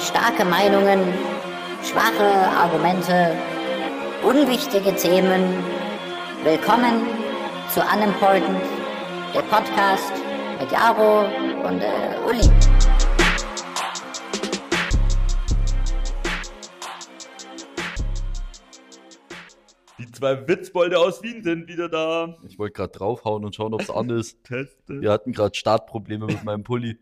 starke Meinungen, schwache Argumente, unwichtige Themen. Willkommen zu Unimportant, der Podcast mit Jaro und äh, Uli. Die zwei Witzbolde aus Wien sind wieder da. Ich wollte gerade draufhauen und schauen, ob es an ist. Teste. Wir hatten gerade Startprobleme mit meinem Pulli.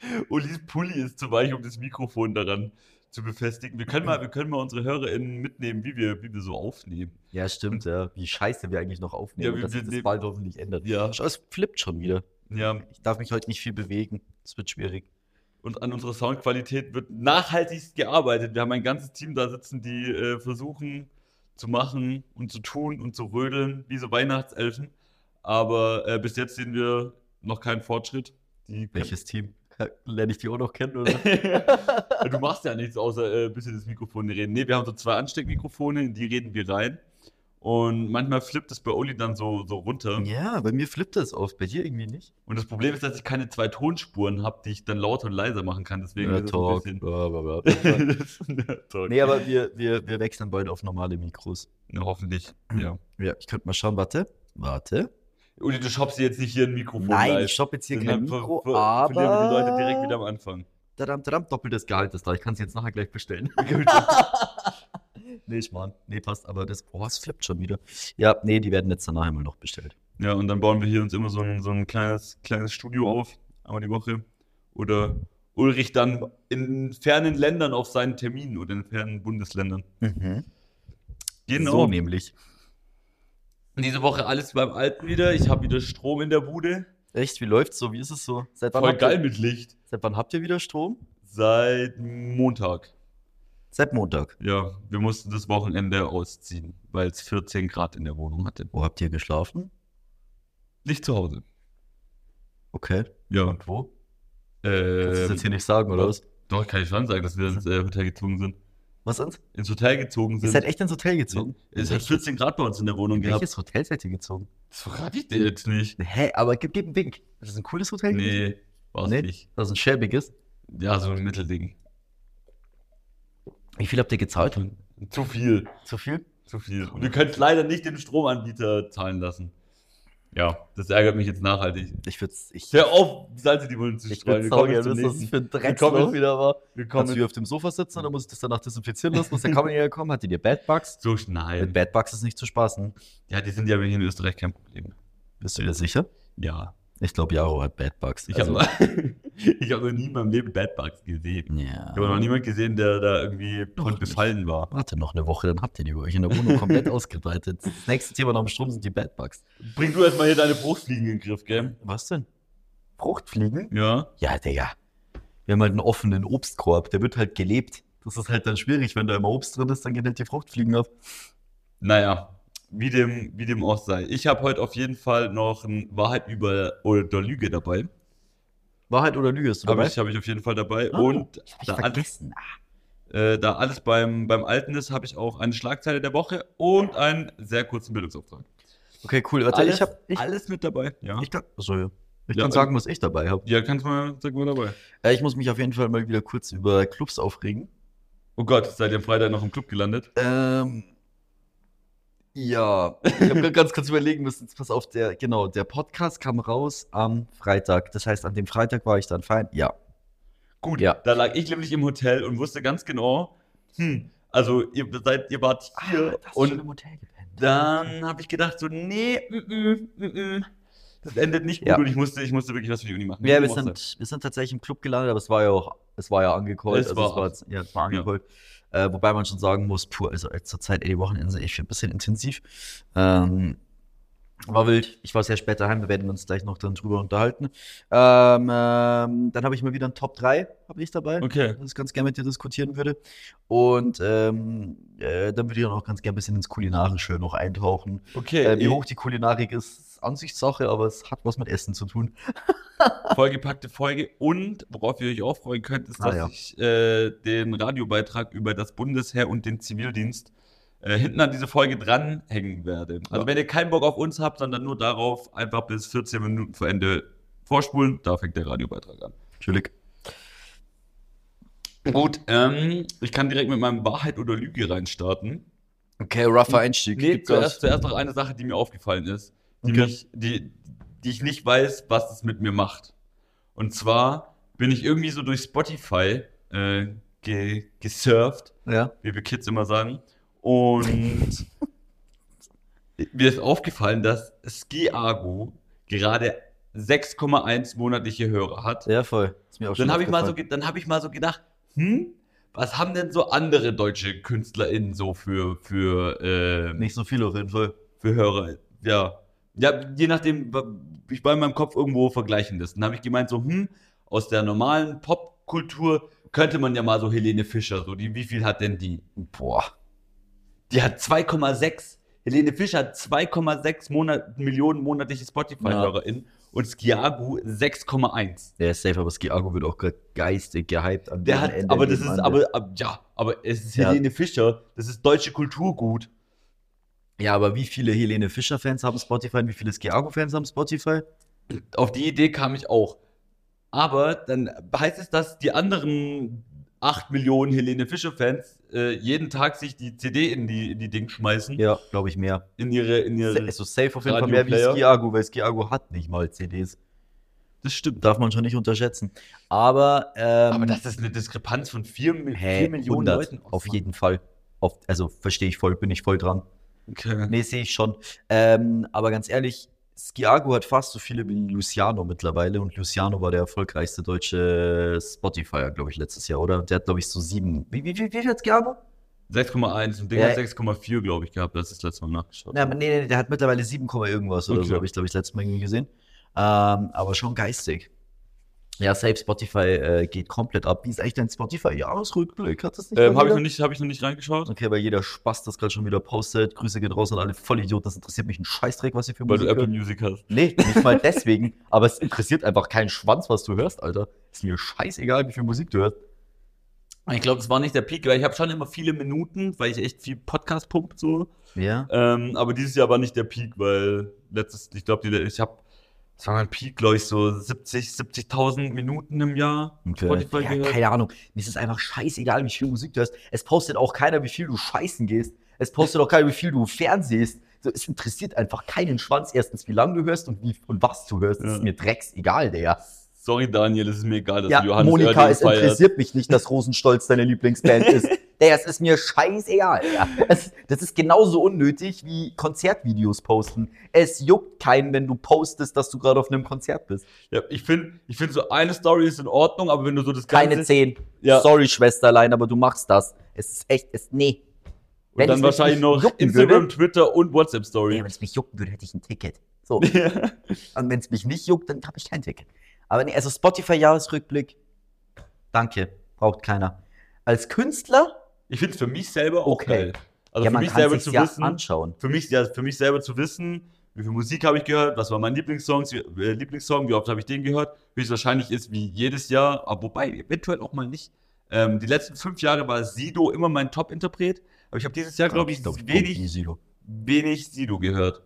Ulis Pulli ist zu weich, um das Mikrofon daran zu befestigen. Wir können mal, wir können mal unsere HörerInnen mitnehmen, wie wir, wie wir so aufnehmen. Ja, stimmt, ja. Wie scheiße wir eigentlich noch aufnehmen. Ja, wir- dass sich das nehmen- bald hoffentlich ändert. Ja. Schau, es flippt schon wieder. Ja, Ich darf mich heute nicht viel bewegen. Es wird schwierig. und an unserer Soundqualität wird nachhaltigst gearbeitet. Wir haben ein ganzes Team da sitzen, die äh, versuchen zu machen und zu tun und zu rödeln, wie so Weihnachtselfen. Aber äh, bis jetzt sehen wir noch keinen Fortschritt. Die Welches Team? Lerne ich die auch noch kennen, oder? du machst ja nichts, außer äh, ein bisschen das Mikrofon reden. Nee, wir haben so zwei Ansteckmikrofone, in die reden wir rein. Und manchmal flippt es bei Oli dann so, so runter. ja, bei mir flippt das oft, bei dir irgendwie nicht. Und das Problem ist, dass ich keine zwei Tonspuren habe, die ich dann lauter und leiser machen kann. Deswegen es Talk. ein Talk. nee, aber wir, wir, wir wechseln bald auf normale Mikros. Ja, hoffentlich. Ja. Ja, ich könnte mal schauen, warte. Warte. Uli, du shoppst jetzt nicht hier ein Mikrofon. Nein, live. ich shoppe jetzt hier kein Mikro, ver- verlieren wir aber... die Leute direkt wieder am Anfang. Tadam, tadam, doppeltes Gehalt ist da. Ich kann es jetzt nachher gleich bestellen. nee, Schmarrn. Nee, passt. Aber das, oh, es flippt schon wieder. Ja, nee, die werden jetzt dann nachher mal noch bestellt. Ja, und dann bauen wir hier uns immer so ein, so ein kleines, kleines Studio auf, einmal die Woche. Oder Ulrich dann in fernen Ländern auf seinen Terminen oder in fernen Bundesländern. Genau. So nämlich. Diese Woche alles beim Alten wieder. Ich habe wieder Strom in der Bude. Echt, wie läuft's so? Wie ist es so? Seit wann, Voll habt geil ihr, mit Licht. seit wann habt ihr wieder Strom? Seit Montag. Seit Montag. Ja, wir mussten das Wochenende ausziehen, weil es 14 Grad in der Wohnung hatte. Wo habt ihr geschlafen? Nicht zu Hause. Okay. Ja. Und wo? Kannst du das jetzt hier nicht sagen, oder was? doch, kann ich schon sagen, dass wir ins äh, Hotel gezogen sind. Was sonst? Ins Hotel gezogen Ihr sind. seid echt ins Hotel gezogen? Es hat Welches? 14 Grad bei uns in der Wohnung gehabt. Welches Hotel seid ihr gezogen? Das verrate ich dir jetzt nicht. Hä, aber gib, gib einen Wink. Das ist ein cooles Hotel? Nee, war's Nee? nicht. Das ist ein schäbiges. Ja, so ein Mittelding. Wie viel habt ihr gezahlt? Zu viel. Zu viel? Zu viel. Und wir können leider nicht den Stromanbieter zahlen lassen. Ja, das ärgert mich jetzt nachhaltig. Ich würde ich, Hör auf, Salz in die Wunde zu ich streuen. Wir kommen jetzt das für ein Wir kommen- Drecksloch wieder war. Wir Kannst du hier auf dem Sofa sitzen oder muss ich das danach desinfizieren lassen? Muss der Kammer kommen? Hattet ihr Bad Bugs? so Mit schneiden. Bad Bugs ist nicht zu spaßen. Ja, die sind ja hier in Österreich kein Problem. Bist du dir sicher? Ja. Ich glaube, Jaro hat Bad Bugs. Ich Also, habe hab noch nie in meinem Leben Bad Bugs gesehen. ja. Ich habe noch niemanden gesehen, der da irgendwie Noch von befallen war. Warte noch eine Woche, dann habt ihr die bei euch in der Wohnung komplett ausgebreitet. Das nächste Thema nach dem Strom sind die Bad Bugs. Bring du erstmal hier deine Bruchfliegen in den Griff, gell? Was denn? Fruchtfliegen? Ja. Ja, Digga. Wir haben halt einen offenen Obstkorb, der wird halt gelebt. Das ist halt dann schwierig, wenn da immer Obst drin ist, dann gehen halt die Fruchtfliegen ab. Naja, wie dem, wie dem auch sei. Ich habe heute auf jeden Fall noch ein Wahrheit über oder Lüge dabei. Wahrheit oder Lüge ist du Habe dabei? ich, hab ich auf jeden Fall dabei. Ah, Und ich da, vergessen. Ah. äh, da alles beim, beim Alten ist, habe ich auch eine Schlagzeile der Woche und einen sehr kurzen Bildungsauftrag. Okay, cool. Warte, alles, ich hab. Ich, alles mit dabei. Ja, ich kann, achso, ja. Ich Ja, kann sagen, was ich dabei habe. ja kannst mal, sag mal dabei. Äh, ich muss mich auf jeden Fall mal wieder kurz über Clubs aufregen. Oh Gott, seid ihr am Freitag noch im Club gelandet? Ähm, ja, ich habe ganz kurz überlegen müssen. Pass auf, der, genau, der Podcast kam raus am Freitag. Das heißt, an dem Freitag war ich dann fein. Ja. Gut, Ja. da lag ich nämlich im Hotel und wusste ganz genau, hm, also ihr seid, ihr wart hier und im Hotel gepennt. dann habe ich gedacht so, nee, mm, mm, mm, mm, das endet nicht gut Ja. und ich musste, ich musste wirklich was für die Uni machen. Ja, wir sind, wir sind tatsächlich im Club gelandet, aber es war ja auch, es war ja angecallt. Es also war- es war, ja, es war angecallt. Äh, wobei man schon sagen muss, puh, also zur Zeit, ey, die Wochenende sind echt ein bisschen intensiv. Ähm, war wild. Ich war sehr spät daheim, wir werden uns gleich noch dann drüber unterhalten. Ähm, ähm, dann habe ich mal wieder ein Top 3, habe ich dabei. Okay. das ich ganz gerne mit dir diskutieren würde. Und ähm, äh, dann würde ich auch ganz gerne ein bisschen ins Kulinarische noch eintauchen. Okay, Äh, wie hoch die Kulinarik ist, ist Ansichtssache, aber es hat was mit Essen zu tun. vollgepackte Folge und worauf ihr euch auch freuen könnt, ist, Ah, dass ja. ich äh, den Radiobeitrag über das Bundesheer und den Zivildienst äh, hinten an diese Folge dranhängen werde. Also Ja. wenn ihr keinen Bock auf uns habt, sondern nur darauf, einfach bis 14 Minuten vor Ende vorspulen, da fängt der Radiobeitrag an. Entschuldigung. Gut, ähm, ich kann direkt mit meinem Wahrheit oder Lüge reinstarten. Okay, rougher Einstieg. Nee, zuerst, zuerst noch eine Sache, die mir aufgefallen ist, die, Okay. mich, die, die ich nicht weiß, was es mit mir macht. Und zwar bin ich irgendwie so durch Spotify äh, ge gesurft, Ja. wie wir Kids immer sagen. Und mir ist aufgefallen, dass Skiago gerade 6,1 monatliche Hörer hat. Ja, voll. Ist mir auch Dann habe ich, mal so, dann hab ich mal so gedacht, hm, was haben denn so andere deutsche KünstlerInnen so für, für, ähm, Nicht so viel auf jeden Fall. für Hörer? Ja. Ja, je nachdem, ich war in meinem Kopf irgendwo vergleichen das. Dann habe ich gemeint, so, hm, aus der normalen Popkultur könnte man ja mal so Helene Fischer, so, die, wie viel hat denn die? Boah. Die hat 2,6. Helene Fischer hat 2,6 Monat, Millionen monatliche Spotify-HörerInnen und Skiagu 6,1. Der ist safe, aber Skiago wird auch gerade geistig gehypt. An Der hat, Ende aber das ist, aber, ab- ja, aber es ist Ja. Helene Fischer, das ist deutsche Kulturgut. Ja, aber wie viele Helene Fischer-Fans haben Spotify und wie viele Skiago-Fans haben Spotify? Auf die Idee kam ich auch. Aber dann heißt es, dass die anderen 8 Millionen Helene Fischer-Fans äh, jeden Tag sich die CD in die, in die Ding schmeißen. Ja, glaube ich mehr. In ihre, in ihre. Also safe auf jeden Fall mehr wie. Skiago, weil Skiago hat nicht mal CDs. Das stimmt. Darf man schon nicht unterschätzen. Aber, ähm, Aber das ist eine Diskrepanz von 4, hä, Millionen 100, Leuten. auf jeden Fall. Auf, also verstehe ich voll, bin ich voll dran. Okay. Nee, sehe ich schon. Ähm, aber ganz ehrlich, Skiago hat fast so viele wie Luciano mittlerweile und Luciano war der erfolgreichste deutsche Spotifyer, glaube ich, letztes Jahr, oder? Der hat, glaube ich, so sieben. Wie, wie, wie, wie viel hat Skiago? 6,1 und Ding Ja. hat 6,4, glaube ich, gehabt. Das ist das letzte Mal nachgeschaut. Ja, nee, nee, der hat mittlerweile 7, Komma irgendwas oder Okay. so, habe ich, glaube ich, letztes Mal irgendwie gesehen. Ähm, aber schon geistig. Ja, safe Spotify äh, geht komplett ab. Wie ist eigentlich dein Spotify-Jahresrückblick? Hat das nicht Ähm, habe ich, noch nicht- hab ich noch nicht reingeschaut. Okay, weil jeder Spaß das gerade schon wieder postet. Grüße gehen raus an alle Vollidioten. Das interessiert mich ein Scheißdreck, was ihr für Weil du Musik Apple hört. Music hast. Nee, nicht mal deswegen. aber es interessiert einfach keinen Schwanz, was du hörst, Alter. Ist mir scheißegal, wie viel Musik du hörst. Ich glaube, es war nicht der Peak, weil ich habe schon immer viele Minuten, weil ich echt viel Podcast pump so. Ja. Ähm, aber dieses Jahr war nicht der Peak, weil letztes, ich glaube, ich habe, das war mein Peak, glaube ich, so 70, 70.000 Minuten im Jahr. Spotify ja, keine Ahnung. Mir ist es einfach scheißegal, wie viel Musik du hörst. Es postet auch keiner, wie viel du scheißen gehst. Es postet auch keiner, wie viel du fernsehst. So, es interessiert einfach keinen Schwanz. Erstens, wie lange du hörst und wie und was du hörst. Ja. ist mir drecksegal, der. Sorry, Daniel, es ist mir egal, dass Ja, du Johannes Monika, Oerding es feierst. interessiert mich nicht, dass Rosenstolz deine Lieblingsband ist. Der, es ist mir scheißegal. Ja. Es, das ist genauso unnötig wie Konzertvideos posten. Es juckt keinen, wenn du postest, dass du gerade auf einem Konzert bist. Ja, ich finde, ich find so eine Story ist in Ordnung, aber wenn du so das Keine Ganze... zehn. Ja. Sorry, Schwesterlein, aber du machst das. Es ist echt, es, nee. Und dann es mich wahrscheinlich noch Instagram, würde, Twitter und nee, WhatsApp-Story. wenn es mich jucken würde, hätte ich ein Ticket. So. Und wenn es mich nicht juckt, dann habe ich kein Ticket. Aber nee, also Spotify-Jahresrückblick, danke, braucht keiner. Als Künstler, Ich finde es für mich selber auch Okay. geil. Also ja, für mich selber zu ja wissen, anschauen. für mich, ja, für mich selber zu wissen, wie viel Musik habe ich gehört, was war mein Lieblingssong, äh, Lieblingssong, wie oft habe ich den gehört, höchstwahrscheinlich ist wie jedes Jahr, aber wobei, eventuell auch mal nicht. Ähm, die letzten fünf Jahre war Sido immer mein Top-Interpret, aber ich habe dieses Jahr, glaube ich, glaub, kommt wenig, du. wenig Sido gehört.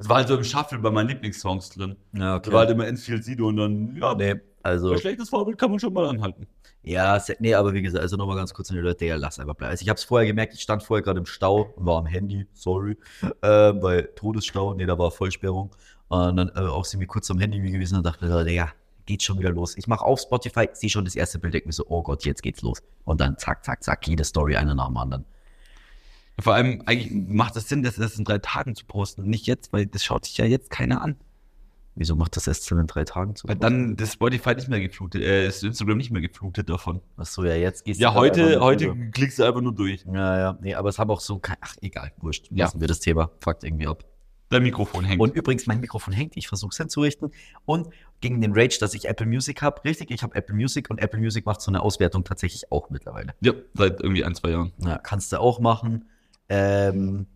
Das war halt so im Shuffle bei meinen Lieblingssongs drin. Ja, Da war halt immer Enfield Sido und dann, ja, Nee, also, ein schlechtes Vorbild kann man schon mal anhalten. ja, nee, aber wie gesagt, also nochmal ganz kurz an die Leute, ja, lass einfach bleiben. Also ich habe es vorher gemerkt, ich stand vorher gerade im Stau und war am Handy, sorry, äh, weil Todesstau, nee, da war Vollsperrung. Und dann äh, auch sind wir kurz am Handy gewesen und dachte, Digga, geht schon wieder los. Ich mache auf Spotify, sehe schon das erste Bild, denke mir so, oh Gott, jetzt geht's los. Und dann zack, zack, zack, jede Story eine nach dem anderen. Vor allem, eigentlich macht es Sinn, das erst in drei Tagen zu posten und nicht jetzt, weil das schaut sich ja jetzt keiner an. Wieso macht das erst in drei Tagen zu? Weil dann das Spotify nicht mehr geflutet, äh, ist Instagram nicht mehr geflutet davon. Achso, ja, jetzt gehst Ja, du einfach heute, heute drüber. klickst du einfach nur durch. Ja, ja, nee, aber es haben auch so kein, ach, egal, wurscht. Ja. Lassen wir das Thema, fuckt irgendwie ab. Dein Mikrofon hängt. Und übrigens, mein Mikrofon hängt, ich versuche es hinzurichten. Und gegen den Rage, dass ich Apple Music habe, richtig, ich habe Apple Music und Apple Music macht so eine Auswertung tatsächlich auch mittlerweile. ja, seit irgendwie ein, zwei Jahren. Ja, kannst du auch machen. Ähm,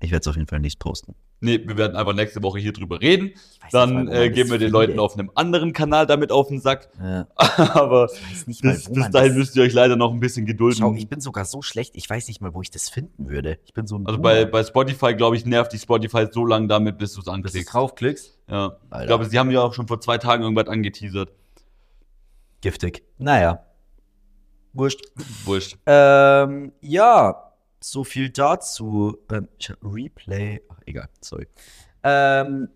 ich werde es auf jeden Fall nicht posten. Nee, wir werden einfach nächste Woche hier drüber reden. Dann nicht äh, gehen wir den. Leuten auf einem anderen Kanal damit auf den Sack. Ja, Aber nicht bis, bis dahin müsst ihr euch leider noch ein bisschen gedulden. Schau, ich bin sogar so schlecht, ich weiß nicht mal, wo ich das finden würde. Ich bin so ein also bei, bei Spotify, glaube ich, nervt die Spotify so lange damit, bis du es bis du anklickst. draufklickst. Ja. Alter. Ich glaube, sie haben ja auch schon vor zwei Tagen irgendwas angeteasert. Giftig. Naja. Wurscht. Wurscht. Ähm, ja, so viel dazu. Ähm, Replay. Ach, egal, sorry. Ähm,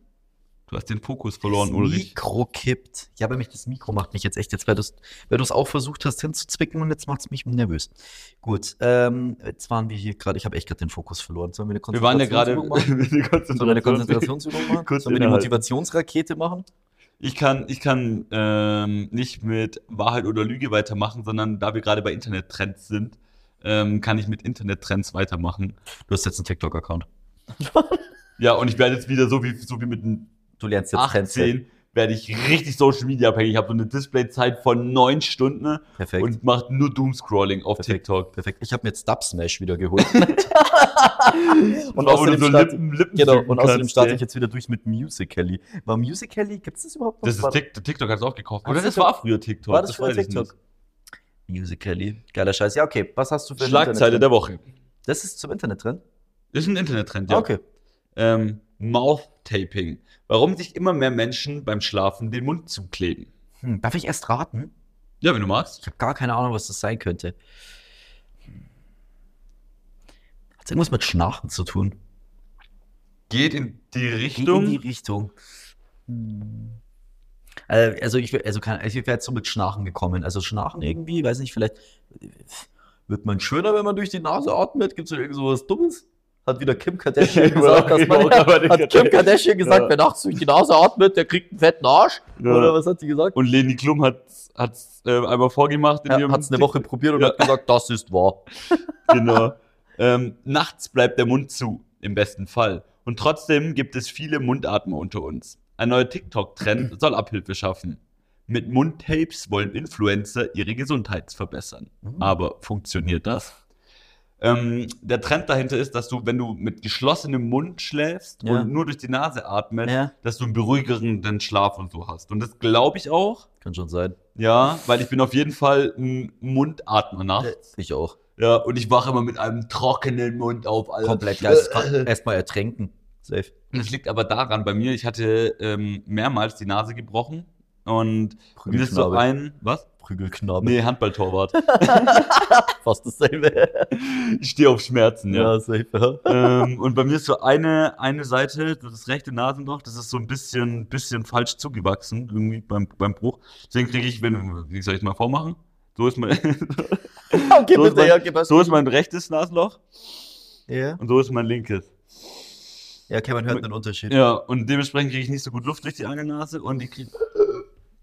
Du hast den Fokus verloren, das Ulrich. Mikro kippt. Ja, aber mich das Mikro macht mich jetzt echt jetzt, weil du es weil du's auch versucht hast hinzuzwicken und jetzt macht es mich nervös. Gut, ähm, jetzt waren wir hier gerade, ich habe echt gerade den Fokus verloren. Sollen wir eine Wir waren ja gerade. Konzentrationsübung machen? Sollen wir eine Konzentrationsübung machen? Kurz Sollen wir innehalten. Motivationsrakete machen? Ich kann, ich kann ähm, nicht mit Wahrheit oder Lüge weitermachen, sondern da wir gerade bei Internettrends sind, ähm, kann ich mit Internettrends weitermachen. Du hast jetzt einen TikTok-Account. Ja, und ich werde jetzt wieder so wie, so wie mit einem Du lernst jetzt Trends kennen. 18, werde ich richtig Social Media abhängig. Ich habe so eine Displayzeit von neun Stunden Perfekt. und mache nur Doomscrolling auf Perfekt. TikTok. Perfekt. Ich habe mir jetzt Dub Smash wieder geholt. und außerdem, so starte, Lippen, Lippen genau, und außerdem starte ich jetzt wieder durch mit Musical.ly. War Musical.ly, gibt es das überhaupt noch? Das ist TikTok, TikTok hat es auch gekauft. Oder das TikTok? war früher TikTok. war das früher weiß ich TikTok? Musical.ly. Geiler Scheiß. Ja, okay. Was hast du für Schlagzeile der Woche. Das ist zum Internet drin? Ist ein Internettrend, Ja. ja. Okay. Ähm, Mouth-Taping. Warum sich immer mehr Menschen beim Schlafen den Mund zukleben. Hm, darf ich erst raten? Ja, wenn du magst. Ich habe gar keine Ahnung, was das sein könnte. Hat irgendwas mit Schnarchen zu tun? Geht in die Geht Richtung. In die Richtung. Äh, Also ich, also kann, ich wäre jetzt so mit Schnarchen gekommen. Also Schnarchen irgendwie, weiß nicht, vielleicht äh, wird man schöner, wenn man durch die Nase atmet. Gibt es irgend so was Dummes? Hat wieder Kim Kardashian gesagt, dass man, hat Kim Kardashian gesagt, Ja. wer nachts durch die Nase atmet, der kriegt einen fetten Arsch? Ja. Oder was hat sie gesagt? Und Leni Klum hat es äh, einmal vorgemacht. Ja, hat es eine Woche probiert und Ja. hat gesagt, das ist wahr. Genau. ähm, nachts bleibt der Mund zu, im besten Fall. Und trotzdem gibt es viele Mundatmer unter uns. Ein neuer TikTok-Trend soll Abhilfe schaffen. Mit Mundtapes wollen Influencer ihre Gesundheit verbessern. Mhm. Aber funktioniert das? Ähm, der Trend dahinter ist, dass du, wenn du mit geschlossenem Mund schläfst Ja. und nur durch die Nase atmest, Ja. dass du einen beruhigenden Schlaf und so hast. Und das glaube ich auch. Kann schon sein. Ja, weil ich bin auf jeden Fall ein Mundatmer nachts. Ich auch. Ja, und ich wache immer mit einem trockenen Mund auf. Alter. Komplett geisteskrank. Erstmal ertränken. Safe. Das liegt aber daran bei mir, ich hatte ähm, mehrmals die Nase gebrochen und mir ist so ein, was? Prügelknabe. Nee, Handballtorwart. Fast dasselbe. ich stehe auf Schmerzen, ja. Ja, safe. Ja. ähm, und bei mir ist so eine, eine Seite, das rechte Nasenloch, das ist so ein bisschen, bisschen falsch zugewachsen, irgendwie beim, beim Bruch. Deswegen kriege ich, wenn, wie soll ich es mal vormachen? So ist mein, Okay, so, ist mein, was. so ist mein rechtes Nasenloch Ja. und so ist mein linkes. Ja, okay, man hört einen Unterschied. Ja, und dementsprechend kriege ich nicht so gut Luft durch die eine Nase und ich kriege.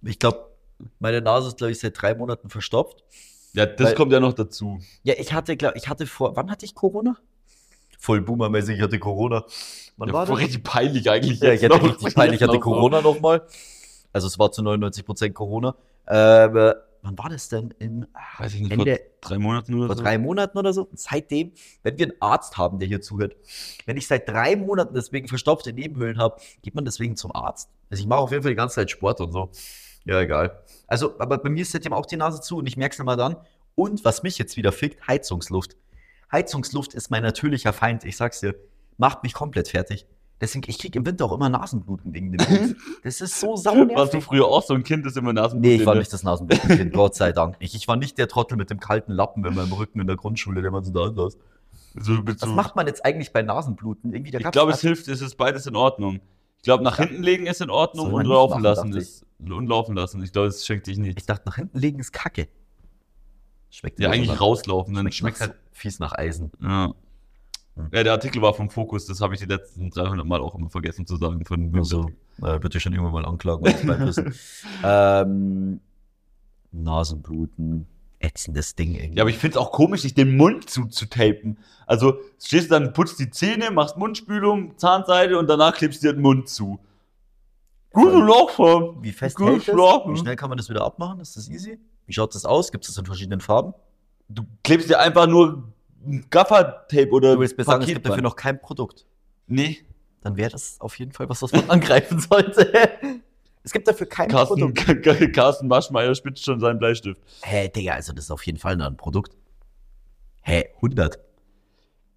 Ich glaube, meine Nase ist, glaube ich, seit drei Monaten verstopft. Ja, das Weil- kommt ja noch dazu. Ja, ich hatte, glaube ich, hatte vor, wann hatte ich Corona? Voll boomermäßig, ich hatte Corona. Wann Ja, war das? richtig peinlich eigentlich. Ja, ich hatte noch. richtig peinlich, ich hatte. Corona nochmal. Also es war zu 99% Corona. Ähm, wann war das denn? In Weiß ich nicht, Ende, vor drei Monaten oder vor so. drei Monaten oder so. Seitdem, wenn wir einen Arzt haben, der hier zuhört, wenn ich seit drei Monaten deswegen verstopfte Nebenhöhlen habe, geht man deswegen zum Arzt. Also ich mache auf jeden Fall die ganze Zeit Sport und so. Ja, egal. Also, aber bei mir ist seitdem auch die Nase zu und ich merke es immer dann. Und was mich jetzt wieder fickt, Heizungsluft. Heizungsluft ist mein natürlicher Feind, ich sag's dir. Macht mich komplett fertig. Deswegen, ich kriege im Winter auch immer Nasenbluten wegen dem Mund. Das ist so Warst du saunervig. früher auch so ein Kind, das immer Nasen Nee, ich war nicht das Nasenblutkind, Gott sei Dank nicht. Ich war nicht der Trottel mit dem kalten Lappen in meinem Rücken in der Grundschule, der man so da saß. So, Was so, macht man jetzt eigentlich bei Nasenbluten? Irgendwie, ich glaube, es hilft, es ist beides in Ordnung. Ich glaube, nach hinten legen ist in Ordnung und nicht laufen machen, lassen ist. Und laufen lassen. Ich glaube, es schenkt dich Ich nichts. dachte, nach hinten legen ist Kacke. Schmeckt Ja, eigentlich rauslaufen. Dann Schmeckt, schmeckt halt fies nach Eisen. Ja. Ja, der Artikel war vom Fokus, das habe ich die letzten 300 Mal auch immer vergessen zu sagen. Von Also, äh, dich schon irgendwann mal anklagen, ich beim Wissen. ähm, Nasenbluten, ätzendes Ding irgendwie. Ja, aber ich finde es auch komisch, sich den Mund zuzutapen. Also stehst du dann, putzt die Zähne, machst Mundspülung, Zahnseide und danach klebst du dir den Mund zu. Gute. Laufform. Wie fest Gut hält das? Wie schnell kann man das wieder abmachen? Ist das easy? Wie schaut das aus? Gibt es das in verschiedenen Farben? Du klebst dir einfach nur ein Gaffertape oder Du willst mir sagen, es gibt dafür noch kein Produkt. Nee, Dann wäre das auf jeden Fall was, was man angreifen sollte. Es gibt dafür kein Carsten, Produkt. Carsten Maschmeyer spitzt schon seinen Bleistift. Hä, Digga, also das ist auf jeden Fall ein Produkt. Hä, 100.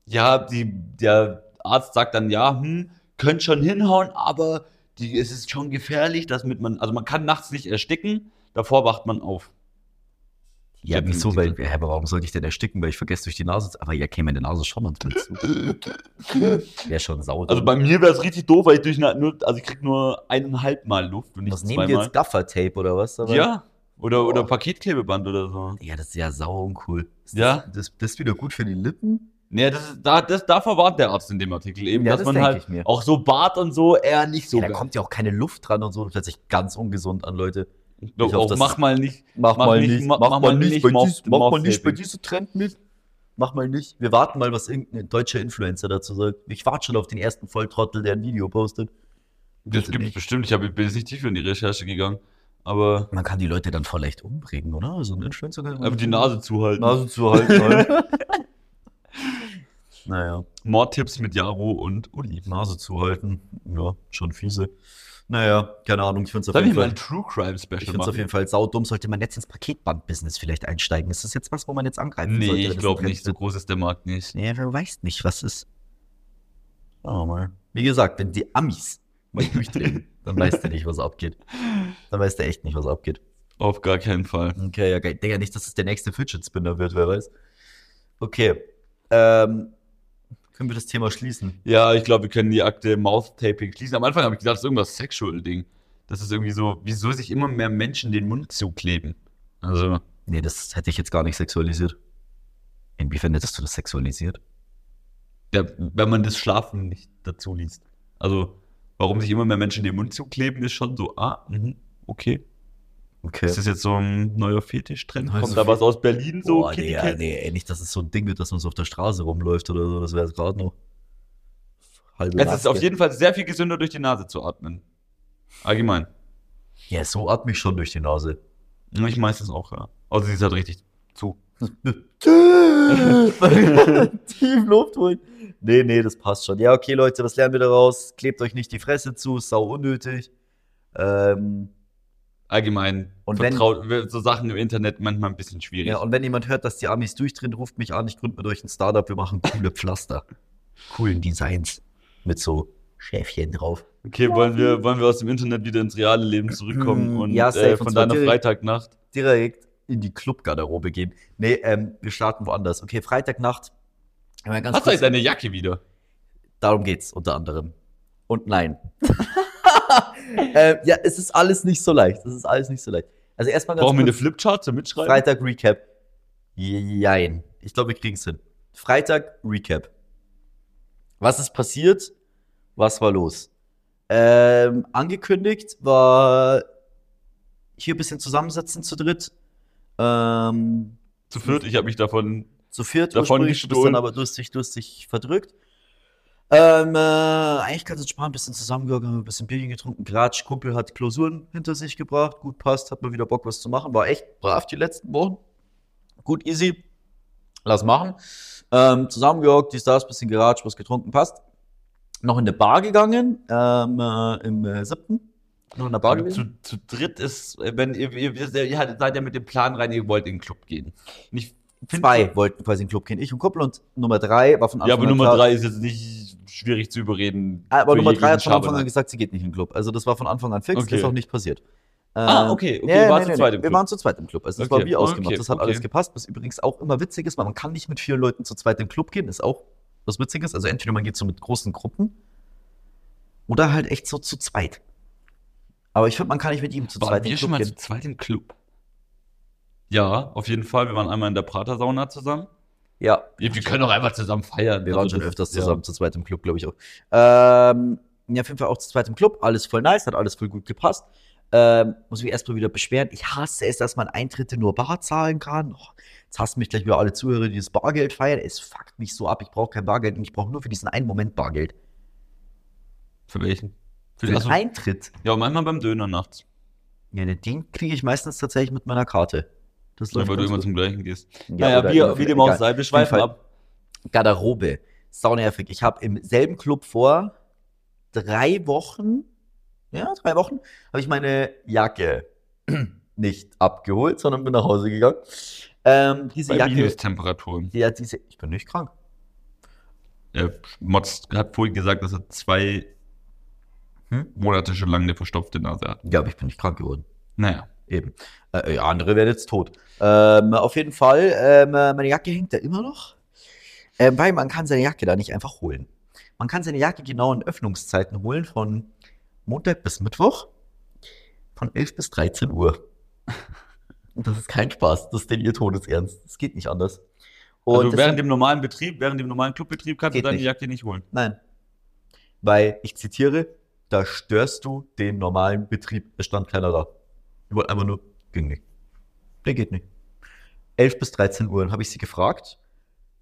Ja, die, der Arzt sagt dann, ja, hm, könnt schon hinhauen, aber die, es ist schon gefährlich, dass mit man, also man kann nachts nicht ersticken, davor wacht man auf. Ja, hab wieso? Weil, ja, aber warum sollte ich denn ersticken? Weil ich vergesse durch die Nase. Aber ja, käme meine Nase schon manchmal zu. Wäre schon sauer. Also bei mir wäre es richtig doof, weil ich durch eine, nur, also ich krieg nur eineinhalb Mal Luft und nicht Was nehmen die zweimal. jetzt Gaffer-Tape oder was? dabei? Ja. Oder, oder Boah. Paketklebeband oder so. Ja, das ist ja sau uncool. Ist Ja. Das, das, das ist wieder gut für die Lippen. Nee, das da, das, da verwarnt der Arzt in dem Artikel eben, Ja, dass das man halt auch so Bart und so eher nicht so ja, da kommt ja auch keine Luft dran und so. Sich ganz ungesund an, Leute. Ich glaub Ich auch, mach mal nicht. Mach, Mach mal nicht, nicht, mach- mal nicht, nicht bei, Mouth- dies, mach mal nicht bei Mouth-Taping. diesem Trend mit. Mach mal nicht. Wir warten mal, was irgendein deutscher Influencer dazu sagt. Ich warte schon auf den ersten Volltrottel, der ein Video postet. Das gibt es bestimmt. Ich hab, bin jetzt nicht tief in die Recherche gegangen. Aber Man kann die Leute dann voll leicht umbringen, oder? So ein Influencer kann einfach die Nase zuhalten. Nase zu halten. naja, Mordtipps mit Jaro und Uli. Nase zu halten. Ja, schon fiese. Naja, keine Ahnung. Ich finde es auf jeden wir Fall. ein True Crime Ich Special finde es auf machen? jeden Fall saudumm. Sollte man jetzt ins Paketband-Business vielleicht einsteigen? Ist das jetzt was, wo man jetzt angreifen sollte? Nee, ich glaube nicht. So groß ist der Markt nicht. Nee, wer weiß nicht, was ist. Oh mal. Wie gesagt, wenn die Amis mal durchdrehen, dann weiß der nicht, was abgeht. Dann weiß der echt nicht, was abgeht. Auf gar keinen Fall. Okay, ja. Denke ja nicht, dass es der nächste Fidget Spinner wird, wer weiß. Okay. Ähm, können wir das Thema schließen? Ja, ich glaube, wir können die Akte Mouth Taping schließen. Am Anfang habe ich gedacht, das ist irgendwas Sexual-Ding. Das ist irgendwie so, wieso sich immer mehr Menschen den Mund zukleben. Also, Nee, das hätte ich jetzt gar nicht sexualisiert. Inwiefern hättest du das sexualisiert? ja, wenn man das Schlafen nicht dazu liest. Also, warum sich immer mehr Menschen den Mund zukleben, ist schon so, ah, mhm, okay. Okay. Ist das jetzt so ein neuer Fetischtrend? Also Kommt da was aus Berlin so? Boah, nee, nee, ey, nicht, dass es so ein Ding wird, dass man so auf der Straße rumläuft oder so. Das wäre es gerade noch. Halbe Es ist Maske. auf jeden Fall sehr viel gesünder, durch die Nase zu atmen. Allgemein. Ja, so atme ich schon durch die Nase. Ich meistens auch, ja. Also sie ist halt richtig zu. Tief Luft holen. Nee, nee, das passt schon. Ja, okay, Leute, was lernen wir daraus? Klebt euch nicht die Fresse zu, ist sau unnötig. Ähm, Allgemein. Und wenn- vertraut, so Sachen im Internet manchmal ein bisschen schwierig. ja, und wenn jemand hört, dass die Amis durchdrehen, ruft mich an, ich gründe mit euch ein Startup, wir machen coole Pflaster. Coolen Designs. Mit so Schäfchen drauf. okay, wollen wir, wollen wir aus dem Internet wieder ins reale Leben zurückkommen Mm, und ja, safe, äh, und von zwar deiner direkt. Freitagnacht? direkt in die Clubgarderobe gehen. Nee, ähm, wir starten woanders. Okay, Freitagnacht. Hast du jetzt deine Jacke wieder? darum geht's unter anderem. Und nein. ähm, ja, es ist alles nicht so leicht. Es ist alles nicht so leicht. Also erstmal ganz Brauchen wir eine Flipchart zum Mitschreiben? Freitag Recap. Jein. Ich glaube, wir kriegen's hin. Freitag Recap. Was ist passiert? Was war los? Ähm, angekündigt war hier ein bisschen zusammensetzen zu dritt. Ähm, Zu viert, ich habe mich davon. zu viert Davon ursprünglich, du bist gestohlen. dann aber durstig, durstig verdrückt. Ähm, äh, eigentlich ganz entspannt, ein bisschen zusammengegangen, haben ein bisschen Bierchen getrunken. Gratsch, Kumpel hat Klausuren hinter sich gebracht, gut passt, hat mal wieder Bock, was zu machen. War echt brav die letzten Wochen. Gut, easy. Lass machen. Ähm, zusammengehockt, die Stars, bisschen geratscht, was getrunken, passt. Noch in eine Bar gegangen, ähm, äh, im äh, siebten. Noch in der Bar gewesen. zu, zu dritt ist, wenn ihr, ihr, ihr, seid ja mit dem Plan rein, ihr wollt in den Club gehen. Find- Zwei wollten quasi in den Club gehen, ich und Kumpel. Und Nummer drei war von Anfang Ja, aber an Nummer klar, drei ist jetzt nicht schwierig zu überreden. Ah, Aber Nummer jeglichen drei hat von Anfang an gesagt, sie geht nicht in den Club. Also das war von Anfang an fix, Okay. ist auch nicht passiert. Ah, Ähm, okay, okay, nee, wart nee, zu nee, zweit im Wir Club. waren zu zweit im Club. Also das Okay, war wie ausgemacht. okay, das hat okay. alles gepasst. Was übrigens auch immer witzig ist, weil man kann nicht mit vielen Leuten zu zweit im Club gehen, ist auch was Witziges. Also entweder man geht so mit großen Gruppen oder halt echt so zu zweit. Aber ich finde, man kann nicht mit ihm zu Waren zweit in wir den schon Club mal gehen. zu zweit im Club? Ja, auf jeden Fall. Wir waren einmal in der Prater-Sauna zusammen. Ja, Wir, wir können doch einfach zusammen feiern. Wir Also waren schon das- öfters ja. zusammen, zu zweit im Club, glaube ich auch. Ähm, ja, auf jeden Fall auch zu zweit im Club. Alles voll nice, hat alles voll gut gepasst. Ähm, muss mich erstmal wieder beschweren. Ich hasse es, dass man Eintritte nur bar zahlen kann. Oh, jetzt hassen mich gleich wieder alle Zuhörer, die das Bargeld feiern. Es fuckt mich so ab. Ich brauche kein Bargeld und ich brauche nur für diesen einen Moment Bargeld. Für welchen? Für den also, Eintritt. ja, manchmal beim Döner nachts. Ja, den kriege ich meistens tatsächlich mit meiner Karte. Das Ja, läuft weil du immer gut. zum gleichen gehst. Ja, naja, wie, wie dem auch sei, wir schweifen ab. Garderobe. Sau nervig. Ich habe im selben Club vor drei Wochen, ja, drei Wochen, habe ich meine Jacke nicht abgeholt, sondern bin nach Hause gegangen. Ähm, diese Bei Jacke, Minustemperaturen. ja, diese, ich bin nicht krank. Der Motz hat vorhin gesagt, dass er zwei Hm? Monate schon lange eine verstopfte Nase hat. Ja, aber ich bin nicht krank geworden. Naja. Eben. Äh, ja, andere werden jetzt tot. Ähm, auf jeden Fall, ähm, äh, meine Jacke hängt da immer noch. Ähm, weil man kann seine Jacke da nicht einfach holen. Man kann seine Jacke genau in Öffnungszeiten holen von Montag bis Mittwoch von 11 bis 13 Uhr. Das ist kein Spaß, das ist denn ihr Todesernst. Das geht nicht anders. Und also während dem normalen Betrieb, während dem normalen Clubbetrieb kannst du deine nicht. Jacke nicht holen. Nein. Weil, ich zitiere, da störst du den normalen Betrieb. Es stand keiner da. Ich wollte einfach nur, ging nicht. Der geht nicht. 11 bis 13 Uhr. Dann habe ich sie gefragt.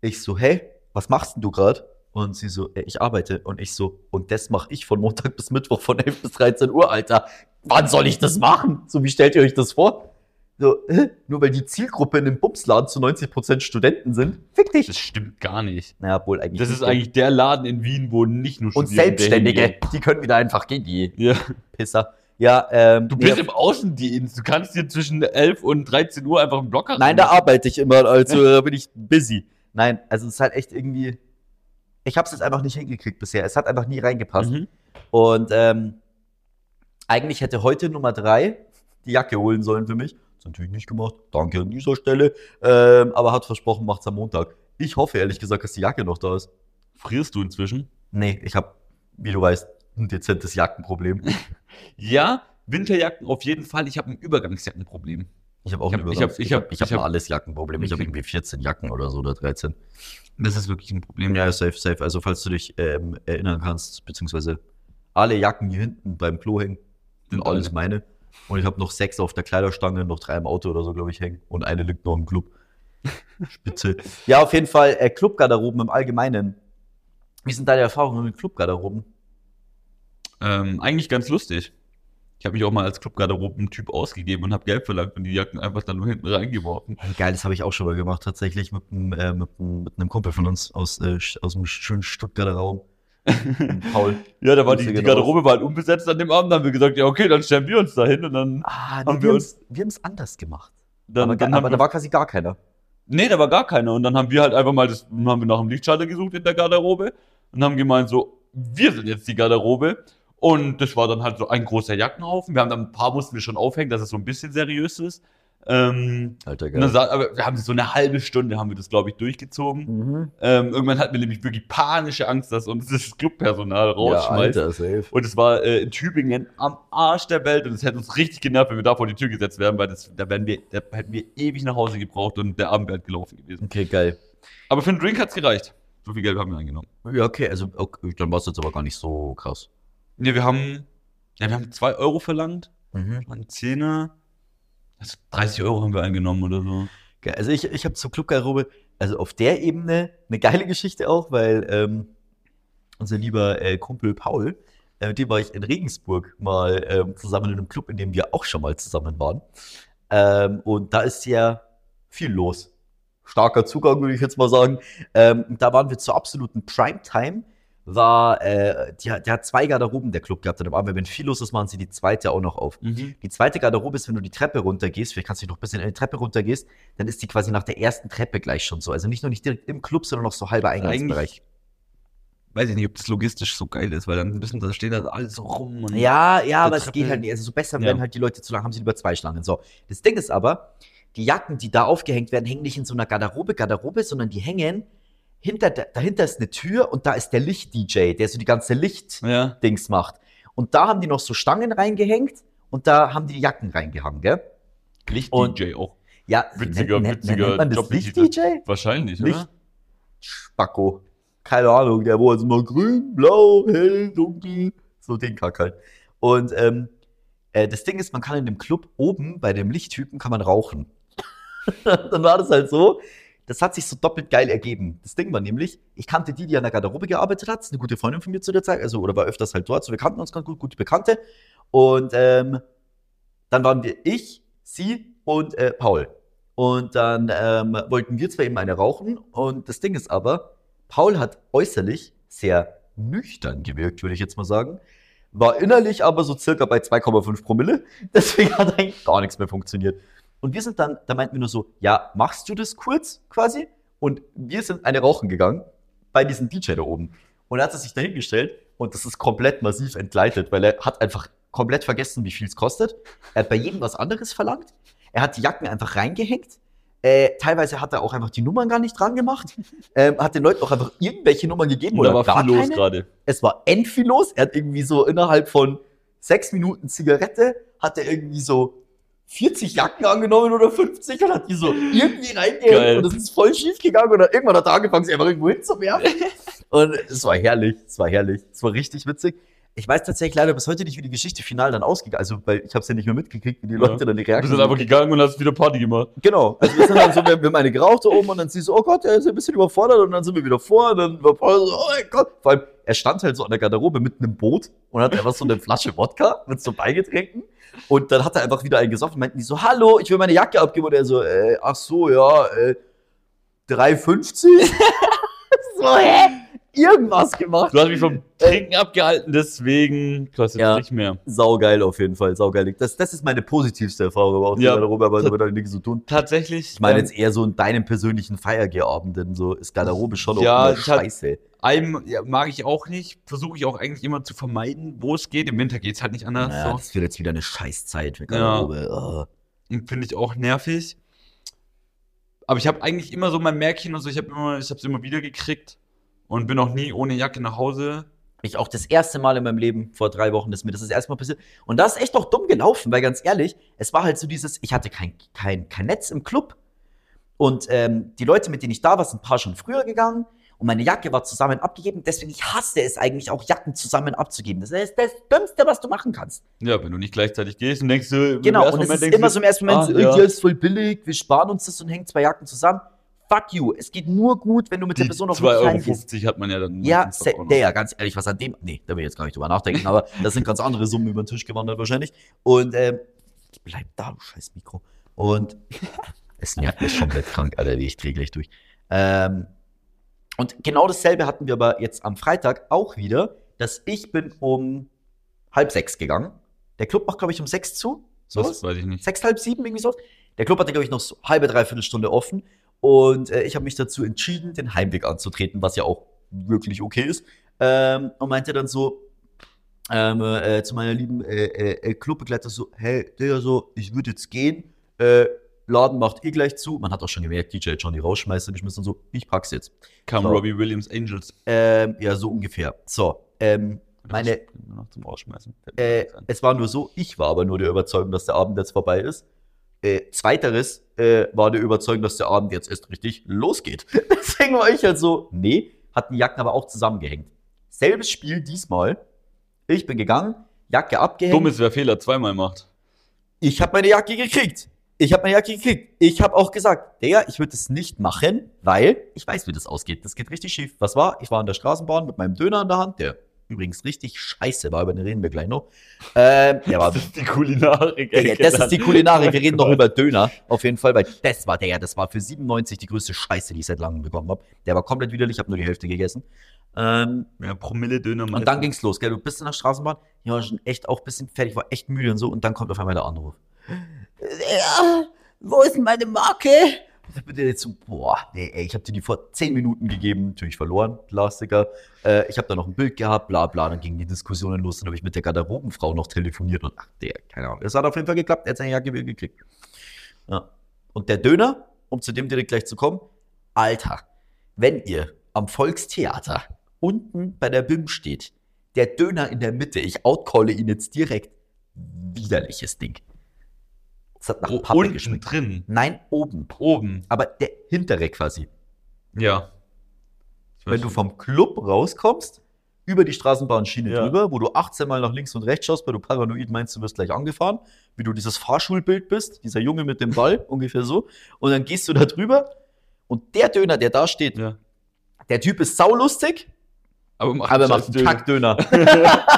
Ich so, hey, was machst denn du gerade? Und sie so, "Ey, ich arbeite. Und ich so, und das mache ich von Montag bis Mittwoch von 11 bis 13 Uhr, Alter. Wann soll ich das machen? So, wie stellt ihr euch das vor? So, hä? nur weil die Zielgruppe in dem Bumsladen zu 90% Studenten sind? Fick dich. Das stimmt gar nicht. Naja, wohl eigentlich. Das ist nicht. eigentlich der Laden in Wien, wo nicht nur Und Studierende Selbstständige, die können wieder einfach gehen, die Ja. Pisser. Ja, ähm, Du bist nee, im Außendienst. Du kannst dir zwischen 11 und 13 Uhr einfach einen Blocker Nein, da arbeite ich immer, also da bin ich busy. Nein, also es ist halt echt irgendwie. Ich habe es jetzt einfach nicht hingekriegt bisher. Es hat einfach nie reingepasst. Mhm. Und ähm, eigentlich hätte heute Nummer drei die Jacke holen sollen für mich. Ist natürlich nicht gemacht. Danke an dieser Stelle. Ähm, aber hat versprochen, macht's am Montag. Ich hoffe ehrlich gesagt, dass die Jacke noch da ist. Frierst du inzwischen? Nee, ich habe, wie du weißt, ein dezentes Jackenproblem. Ja, Winterjacken auf jeden Fall. Ich habe ein Übergangsjackenproblem. Ich habe auch ein hab- ich Übergangs- hab- ich hab, ich hab ich hab- alles Jackenproblem. Ich habe irgendwie 14 Jacken oder so oder 13. Das ist wirklich ein Problem. Ja, safe, safe. Also falls du dich ähm, erinnern kannst, beziehungsweise alle Jacken, die hinten beim Klo hängen, sind Sind alles alle. meine. Und ich habe noch sechs auf der Kleiderstange, noch drei im Auto oder so, glaube ich, hängen. Und eine liegt noch im Club. Spitze. ja, auf jeden Fall äh, Clubgarderoben im Allgemeinen. Wie sind deine Erfahrungen mit Clubgarderoben? Ähm, eigentlich ganz lustig. Ich habe mich auch mal als Clubgarderoben-Typ ausgegeben und habe Geld verlangt und die Jacken einfach dann nur hinten reingeworfen. Geil, das habe ich auch schon mal gemacht, tatsächlich mit, einem, äh, mit, mit einem Kumpel von uns aus, äh, aus dem schönen Stuttgarter Raum. Paul. Ja, da war die, die Garderobe war halt unbesetzt an dem Abend. Dann haben wir gesagt, ja, okay, dann stellen wir uns da hin und dann, Ah, Haben nee, wir wir uns- haben wir es anders gemacht. dann, aber dann aber haben da wir, war quasi gar keiner. nee, da war gar keiner. Und dann haben wir halt einfach mal das, haben wir nach einem Lichtschalter gesucht in der Garderobe und haben gemeint so, wir sind jetzt die Garderobe. Und das war dann halt so ein großer Jackenhaufen. Wir haben dann ein paar mussten wir schon aufhängen, dass es so ein bisschen seriös ist. Ähm, Alter, und dann, aber wir haben so eine halbe Stunde haben wir das, glaube ich, durchgezogen. Mhm. Ähm, irgendwann hatten wir nämlich wirklich panische Angst, dass uns das Clubpersonal Ja, rausschmeißt. Alter, safe. und es war äh, in Tübingen am Arsch der Welt und es hätte uns richtig genervt, wenn wir da vor die Tür gesetzt wären, weil das, da, wären wir, da hätten wir ewig nach Hause gebraucht und der Abend wäre halt gelaufen gewesen. Okay, geil. Aber für einen Drink hat's gereicht. So viel Geld haben wir eingenommen. Ja, okay, also okay, dann war es jetzt aber gar nicht so krass. Ne, wir haben, ja, wir haben zwei Euro verlangt, Mhm. einen Zehner, also 30 Euro haben wir eingenommen oder so. Also ich, ich habe zur Clubgarderobe, also auf der Ebene eine geile Geschichte auch, weil ähm, unser lieber äh, Kumpel Paul, äh, mit dem war ich in Regensburg mal ähm, zusammen in einem Club, in dem wir auch schon mal zusammen waren. Ähm, und da ist ja viel los. Starker Zugang, würde ich jetzt mal sagen. Ähm, da waren wir zur absoluten Primetime. War, äh, die, hat- der hat zwei Garderoben, der Club gehabt. Und aber wenn viel los ist, machen sie die zweite auch noch auf. Die zweite Garderobe ist, wenn du die Treppe runtergehst, vielleicht kannst du dich noch ein bisschen in die Treppe runtergehst, dann ist die quasi nach der ersten Treppe gleich schon so. Also nicht nur nicht direkt im Club, sondern noch so halber Eingangsbereich. Eigentlich weiß ich nicht, ob das logistisch so geil ist, weil dann bisschen, da stehen da alle so rum. Ja, ja, aber es Treppe- geht halt nicht. Also so besser Ja. werden halt die Leute zu lang, haben sie lieber zwei Schlangen. So. Das Ding ist aber, die Jacken, die da aufgehängt werden, hängen nicht in so einer Garderobe, Garderobe, sondern die hängen hinter, der- dahinter ist eine Tür und da ist der Licht-DJ, der so die ganze Licht-Dings Ja, macht. Und da haben die noch so Stangen reingehängt und da haben die die Jacken reingehangen, gell? Licht-DJ auch. Ja, Witziger, nennt, witziger nennt man das. Licht-DJ? Wahrscheinlich, Licht- oder? Spacko. Keine Ahnung, der war jetzt immer grün, blau, hell, dunkel. So den Kack halt. Und ähm, äh, das Ding ist, man kann in dem Club oben bei dem Lichttypen kann man rauchen. Dann war das halt so. Das hat sich so doppelt geil ergeben. Das Ding war nämlich, ich kannte die, die an der Garderobe gearbeitet hat. Eine gute Freundin von mir zu der Zeit, also oder war öfters halt dort. So, wir kannten uns ganz gut, gute Bekannte. Und ähm, dann waren wir ich, sie und äh, Paul. Und dann ähm, wollten wir zwar eben eine rauchen. Und das Ding ist aber, Paul hat äußerlich sehr nüchtern gewirkt, würde ich jetzt mal sagen. War innerlich aber so circa bei 2,5 Promille. Deswegen hat eigentlich gar nichts mehr funktioniert. Und wir sind dann, da meinten wir nur so, ja, machst du das kurz quasi? Und wir sind eine rauchen gegangen bei diesem DJ da oben. Und er hat sich dahingestellt und das ist komplett massiv entgleitet, weil er hat einfach komplett vergessen, wie viel es kostet. Er hat bei jedem was anderes verlangt. Er hat die Jacken einfach reingehängt. Äh, teilweise hat er auch einfach die Nummern gar nicht dran gemacht. Ähm, hat den Leuten auch einfach irgendwelche Nummern gegeben Und oder war gar viel los gerade. Es war end viel los. Er hat irgendwie so innerhalb von sechs Minuten Zigarette, hat er irgendwie so 40 Jacken angenommen oder 50 und hat die so irgendwie reingehängt und es ist voll schief gegangen und irgendwann hat er angefangen, sie einfach irgendwo hinzuwerfen. und es war herrlich, es war herrlich, es war richtig witzig. Ich weiß tatsächlich leider bis heute nicht, wie die Geschichte final dann ausgegangen Also, weil ich habe es ja nicht mehr mitgekriegt, wie die Ja. Leute dann die Du Reaktion bist einfach gegangen und hast wieder Party gemacht. Genau. Also wir sind dann so, wir, wir haben eine geraucht da oben und dann sie so, oh Gott, er ist ein bisschen überfordert und dann sind wir wieder vor und dann war Paul so, oh mein Gott. Vor allem, er stand halt so an der Garderobe mit einem Boot und hat einfach so eine Flasche Wodka mit so Beigetränken und dann hat er einfach wieder einen gesoffen und meinten die so, hallo, ich will meine Jacke abgeben und er so, äh, ach so, ja, äh, 3,50? so, hä? Irgendwas gemacht. Du hast mich vom Trinken abgehalten, deswegen kostet Ja. es nicht mehr. Saugeil auf jeden Fall, saugeil. Das, das ist meine positivste Erfahrung aber auch Ja. ja. Garderobe, aber damit hat nichts zu tun. Tatsächlich. Ich meine ähm, jetzt eher so in deinen persönlichen Feiergehabenden, so ist Garderobe schon auch Ja, ich hab- scheiße. einem ja, mag ich auch nicht. Versuche ich auch eigentlich immer zu vermeiden, wo es geht. Im Winter geht es halt nicht anders. Ja, so. das wird jetzt wieder eine Scheißzeit Ja. Garderobe. Oh. Und Finde ich auch nervig. Aber ich habe eigentlich immer so mein Märkchen und so, ich habe immer, ich habe es immer wieder gekriegt und bin auch nie ohne Jacke nach Hause. Ich auch das erste Mal in meinem Leben vor drei Wochen ist mir das das erste Mal passiert. Und das ist echt doch dumm gelaufen, weil ganz ehrlich, es war halt so dieses, ich hatte kein, kein, kein Netz im Club. Und ähm, die Leute, mit denen ich da war, sind ein paar schon früher gegangen. Und meine Jacke war zusammen abgegeben. Deswegen, ich hasse es eigentlich auch, Jacken zusammen abzugeben. Das ist das Dümmste, was du machen kannst. Ja, wenn du nicht gleichzeitig gehst und denkst du, im Genau, ersten und es Moment ist denkst immer du, so im ersten Moment ah, so, ja. ist voll billig, wir sparen uns das und hängen zwei Jacken zusammen. Fuck you. Es geht nur gut, wenn du mit der Person 2,50 wirklich Euro reingehst. hat man ja dann. Ja, der, ja, ganz ehrlich, was an dem, nee, da will ich jetzt gar nicht drüber nachdenken, aber das sind ganz andere Summen über den Tisch gewandert wahrscheinlich. Und, ähm, bleib da, du scheiß Mikro. Und es nervt mich komplett krank, Alter, ich dreh gleich durch. Ähm, und genau dasselbe hatten wir aber jetzt am Freitag auch wieder, dass ich bin um halb sechs gegangen. Der Club macht, glaube ich, um sechs zu. Das Sowas? weiß ich nicht. sechs, halb sieben, irgendwie so. Der Club hatte, glaube ich, noch so halbe, dreiviertel Stunde offen. Und äh, ich habe mich dazu entschieden, den Heimweg anzutreten, was ja auch wirklich okay ist. Ähm, und meinte dann so ähm, äh, zu meiner lieben äh, äh, äh, Clubbegleiter so, hey, der so, ich würde jetzt gehen. Äh, Laden macht eh gleich zu. Man hat auch schon gemerkt, DJ hat schon die Rausschmeißer geschmissen und so, ich pack's jetzt. Kam So. Robbie Williams Angels. Ähm, ja, so ungefähr. So, ähm, meine, Noch zum Rausschmeißen. äh, es war nur so, ich war aber nur der Überzeugung, dass der Abend jetzt vorbei ist. Äh, zweiteres äh, war der Überzeugung, dass der Abend jetzt erst richtig losgeht. Deswegen war ich halt so, nee, hatten die Jacken aber auch zusammengehängt. Selbes Spiel diesmal. Ich bin gegangen, Jacke abgehängt. Dumm ist, wer Fehler zweimal macht. Ich habe meine Jacke gekriegt. Ich habe meine Jacke gekriegt. Ich habe auch gesagt, Digga, ich würde es nicht machen, weil ich weiß, wie das ausgeht. Das geht richtig schief. Was war? Ich war an der Straßenbahn mit meinem Döner in der Hand, der übrigens richtig scheiße war, über den reden wir gleich noch. Ähm, der war Das ist die Kulinarik. Digga, das ist die Kulinarik. Wir reden noch über Döner. Auf jeden Fall, weil das war der, das war für 97 die größte Scheiße, die ich seit langem bekommen habe. Der war komplett widerlich, ich habe nur die Hälfte gegessen. Ähm, Ja, Promille-Döner. und dann ging's los, gell? Du bist in der Straßenbahn, ich war schon echt auch ein bisschen fertig, war echt müde und so. Und dann kommt auf einmal der Anruf. Ja, wo ist meine Marke? Ich bin jetzt so, boah, nee, ey, ich habe dir die vor 10 Minuten gegeben, natürlich verloren, Klassiker. Äh, ich habe da noch ein Bild gehabt, bla bla, dann gingen die Diskussionen los, dann habe ich mit der Garderobenfrau noch telefoniert und ach, der, keine Ahnung. Es hat auf jeden Fall geklappt, er hat seine wieder gekriegt. Ja. Und der Döner, um zu dem direkt gleich zu kommen, Alter, wenn ihr am Volkstheater unten bei der BIM steht, der Döner in der Mitte, ich outcalle ihn jetzt direkt, widerliches Ding. Es hat nach Oh, Pappe unten geschmeckt. drin. Nein, oben. Oben. Aber der hintere quasi. Ja. Wenn du vom Club rauskommst, über die Straßenbahnschiene Ja. drüber, wo du 18 Mal nach links und rechts schaust, weil du paranoid meinst, du wirst gleich angefahren, wie du dieses Fahrschulbild bist, dieser Junge mit dem Ball, ungefähr so. Und dann gehst du da drüber und der Döner, der da steht, Ja. der Typ ist saulustig, Aber macht, aber er macht einen Döner. Kackdöner.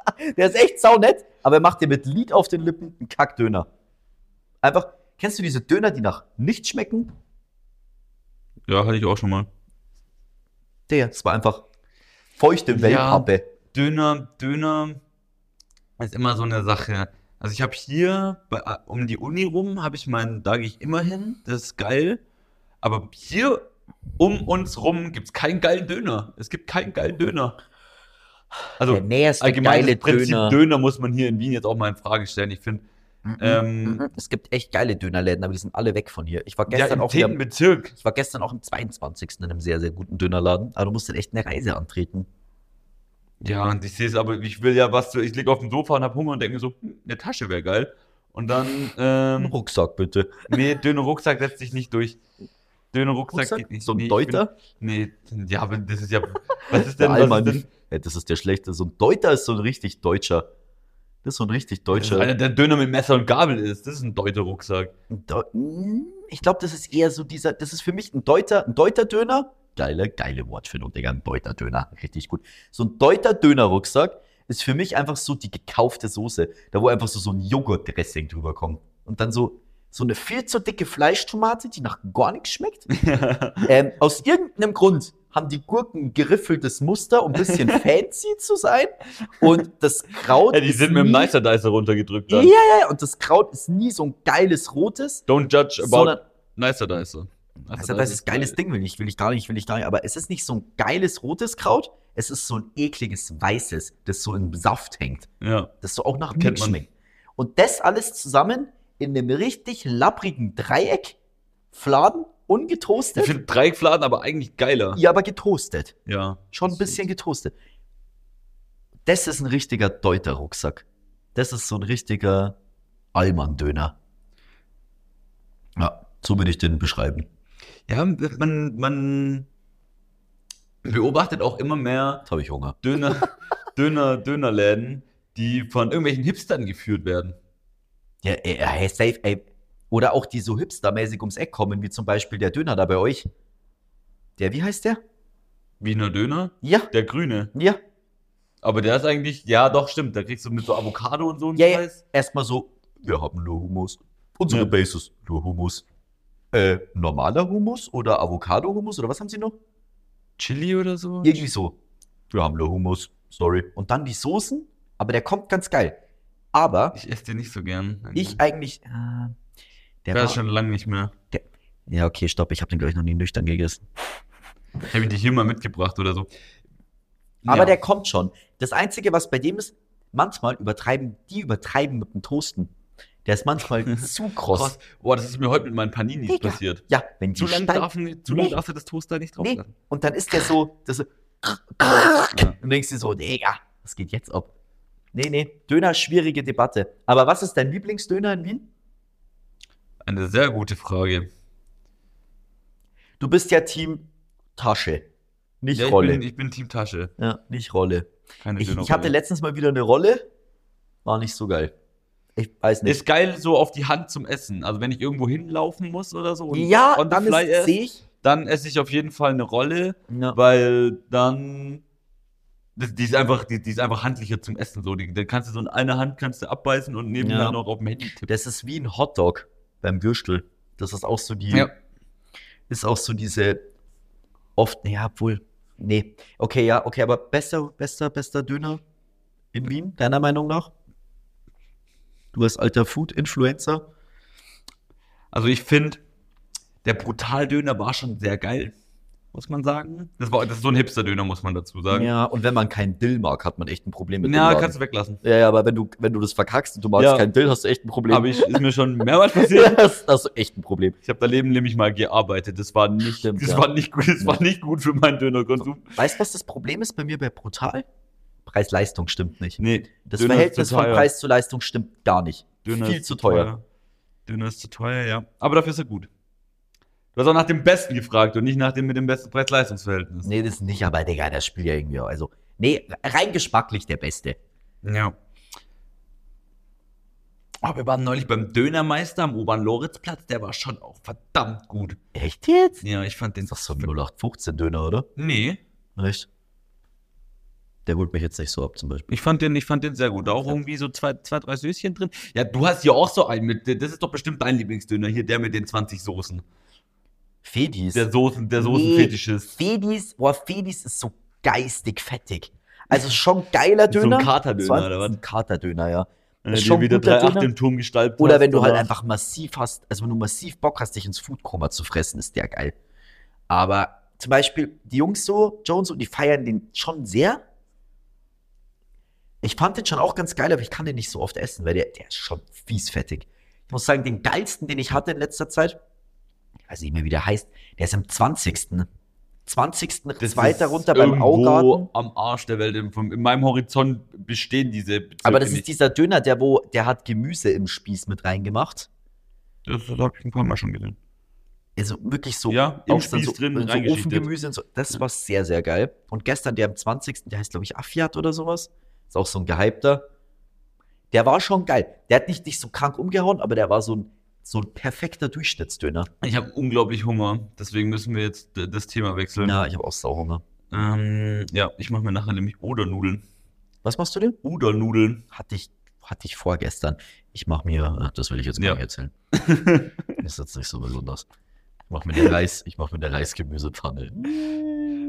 der ist echt saunett, aber er macht dir mit Lied auf den Lippen einen Kackdöner. Einfach, kennst du diese Döner, die nach nichts schmecken? Ja, hatte ich auch schon mal. Der, das war einfach feuchte Ja. Wellpappe. Döner, Döner ist immer so eine Sache. Also ich habe hier bei, um die Uni rum habe ich meinen, da gehe ich immer hin, das ist geil. Aber hier um uns rum gibt es keinen geilen Döner. Es gibt keinen geilen Döner. Also der näherste allgemein geile das Prinzip Döner. Döner. muss man hier in Wien jetzt auch mal in Frage stellen. Ich finde, ähm, mhm. es gibt echt geile Dönerläden, aber die sind alle weg von hier. Ich war ja, gestern im auch wieder, 10. Bezirk. ich war gestern auch im 22. in einem sehr, sehr guten Dönerladen, aber du musst dann echt eine Reise antreten. Ja, und ich sehe es, aber ich will ja was, zu- ich liege auf dem Sofa und habe Hunger und denke mir so, hm, eine Tasche wäre geil. Und dann, ähm, Rucksack bitte. nee, Döner Rucksack setzt sich nicht durch. Döner Rucksack, Rucksack? geht nicht. So ein nee, Deuter? Bin, nee, ja, aber das ist ja, was ist denn, was ist denn? Ja, das ist der schlechte. So ein Deuter ist so ein richtig Deutscher. Das ist so ein richtig Deutscher. einer, der Döner mit Messer und Gabel ist. Das ist ein Deuter Rucksack. Hm, Ich glaube, das ist eher so dieser, das ist für mich ein Deuter, ein Deuter-Döner. Geile, geile Wortfindung, Digga, ein Deuter-Döner. Richtig gut. So ein Deuter-Döner-Rucksack ist für mich einfach so die gekaufte Soße. Da wo einfach so, so ein Joghurt-Dressing drüber kommt. Und dann so, so eine viel zu dicke Fleischtomate, die nach gar nichts schmeckt. ähm, aus irgendeinem Grund haben die Gurken ein geriffeltes Muster, um ein bisschen fancy zu sein. Und das Kraut. Ja, die sind mit dem nie- Nicer Dicer runtergedrückt Ja, dann. ja, ja. Und das Kraut ist nie so ein geiles rotes, Don't judge about Nicer Dicer. also das ist geiles Ding, will ich, will ich gar nicht, will ich gar nicht. Aber es ist nicht so ein geiles rotes Kraut, es ist so ein ekliges weißes, das so im Saft hängt, Ja. das so auch nach Milch schmeckt. Und das alles zusammen in einem richtig lapprigen Dreieck, Fladen, Ich ungetoastet. finde Dreieckfladen aber eigentlich geiler. Ja, aber getoastet. Ja. Schon ein bisschen getoastet. Das ist ein richtiger Deuter-Rucksack. Das ist so ein richtiger Allmann-Döner. Ja, so würde ich den beschreiben. Ja, man, man beobachtet auch immer mehr Jetzt habe ich Hunger. Döner, Döner, Dönerläden, die von irgendwelchen Hipstern geführt werden. Ja, ey, safe, ey. Oder auch die so hipstermäßig ums Eck kommen, wie zum Beispiel der Döner da bei euch. Der, wie heißt der? Wiener Döner, Ja, der grüne. ja. Aber der ist eigentlich, ja doch, stimmt. Da kriegst du mit so Avocado und so einen Ja, ja. Scheiß. Erstmal so, wir haben nur Hummus. Unsere Ja. Basis, nur Hummus. Äh, normaler Hummus oder Avocado-Hummus oder was haben sie noch? Chili oder so? Irgendwie so. Wir haben nur Hummus, sorry. Und dann die Soßen, aber der kommt ganz geil. Aber Ich esse den nicht so gern. ich eigentlich, äh, der Der war, ist schon lange nicht mehr. ja okay, stopp, ich habe den glaube ich noch nie nüchtern gegessen. Habe ich dich hier mal mitgebracht oder so. Aber Ja. der kommt schon. Das Einzige, was bei dem ist, manchmal übertreiben, die übertreiben mit dem Toasten. Der ist manchmal zu kross. Krass. Boah, das ist mir heute mit meinen Paninis Digga. passiert. Ja, wenn die Zu steif- darf, zu lang darfst du das Toaster nicht drauf Nee. lassen. Und dann ist der so, das so Ja. und denkst dir so, Digga, was geht jetzt ab? Nee, nee, Döner, schwierige Debatte. Aber was ist dein Lieblingsdöner in Wien? Eine sehr gute Frage. Du bist ja Team Tasche, nicht Ja, ich, Rolle. bin, ich bin Team Tasche. ja, nicht Rolle. Keine Ich, ich hatte letztens mal wieder eine Rolle, war nicht so geil. Ich weiß nicht. Ist geil so auf die Hand zum Essen. Also wenn ich irgendwo hinlaufen muss oder so. und ja, dann esse, sehe ich. dann esse ich auf jeden Fall eine Rolle, Ja. weil dann die ist einfach, die, die ist einfach handlicher zum Essen. So, die, dann kannst du so in einer Hand kannst du abbeißen und nebenher Ja. noch auf dem Handy tippen. Das ist wie ein Hotdog beim Würstel. Das ist auch so die, Ja. ist auch so diese oft, ja, obwohl, nee. Okay, ja, okay, aber bester, bester, bester Döner in Wien, deiner Meinung nach? Du als alter Food-Influencer? Also ich finde, der Brutaldöner war schon sehr geil, muss man sagen. Das, war, das ist so ein Hipster-Döner, muss man dazu sagen. Ja, und wenn man keinen Dill mag, hat man echt ein Problem mit dem Ja, kannst du weglassen. Ja, ja, aber wenn du, wenn du das verkackst und du magst Ja. keinen Dill, hast du echt ein Problem. Aber ich, ist mir schon mehrmals passiert. das, das ist echt ein Problem. Ich habe daneben nämlich mal gearbeitet. Das war nicht, Stimmt, das ja. war nicht gut, das war nicht gut für meinen Dönerkonsum. Weißt du, was das Problem ist bei mir bei Brutal? Preis-Leistung stimmt nicht. Nee, Das Döner Verhältnis von teuer. Preis zu Leistung stimmt gar nicht. Döner Viel ist zu teuer. Döner ist zu teuer, ja. Aber dafür ist er gut. Du hast auch nach dem Besten gefragt und nicht nach dem mit dem besten Preis-Leistungs-Verhältnis. Nee, das nicht, aber Digga, das spielt ja irgendwie auch. Also, nee, rein geschmacklich der Beste. Ja. Aber wir waren neulich beim Dönermeister am Obern-Loritzplatz. Der war schon auch verdammt gut. Echt jetzt? Ja, ich fand den Das ist doch so ein 0815 Döner, oder? Nee, Echt? Der holt mich jetzt nicht so ab, zum Beispiel. ich fand den, ich fand den sehr gut. Auch irgendwie so zwei, zwei, drei Söschen drin. Ja, du hast hier auch so einen mit. Das ist doch bestimmt dein Lieblingsdöner hier, der mit den 20 Soßen. Fedis. Der Soßen, der Soßenfetisch ist. Fedis, boah, Fedis ist so geistig fettig. Also schon geiler So ein Döner. Katerdöner, oder was? Ein Katerdöner, ja. Wenn du schon wieder guter 3,8 Döner. im Turm gestaltet Oder hast, wenn du halt danach. einfach massiv hast, also wenn du massiv Bock hast, dich ins Foodkoma zu fressen, ist der geil. Aber zum Beispiel die Jungs so, Jones und die feiern den schon sehr. Ich fand den schon auch ganz geil, aber ich kann den nicht so oft essen, weil der, der ist schon fies fettig. Ich muss sagen, den geilsten, den ich hatte in letzter Zeit, ich weiß nicht mehr, wie der heißt, der ist am 20. 20. Das weiter runter beim Augarten. am Arsch der Welt. In, meinem Horizont bestehen diese Bezirke Aber das ist nicht. dieser Döner, der wo, der hat Gemüse im Spieß mit reingemacht. Das habe ich ein paar Mal schon gesehen. Also wirklich so, Ja, im Spieß so, drin so. Ofengemüse und so. Das war sehr, sehr geil. Und gestern der am 20. Der heißt, glaube ich, Afiat oder sowas. Ist auch so ein gehypter. Der war schon geil. Der hat nicht, nicht so krank umgehauen, aber der war so ein, so ein perfekter Durchschnittsdöner. Ich habe unglaublich Hunger, deswegen müssen wir jetzt das Thema wechseln. Ja, ich habe auch Sauhunger. Ähm, ja, ich mache mir nachher nämlich Odernudeln. Was machst du denn? Odernudeln. Hatte ich, hatte ich vorgestern. Ich mache mir, das will ich jetzt gar Ja. nicht erzählen. ist jetzt nicht so besonders. Ich mache mir den Reis, ich mache mir eine Reisgemüsepfanne.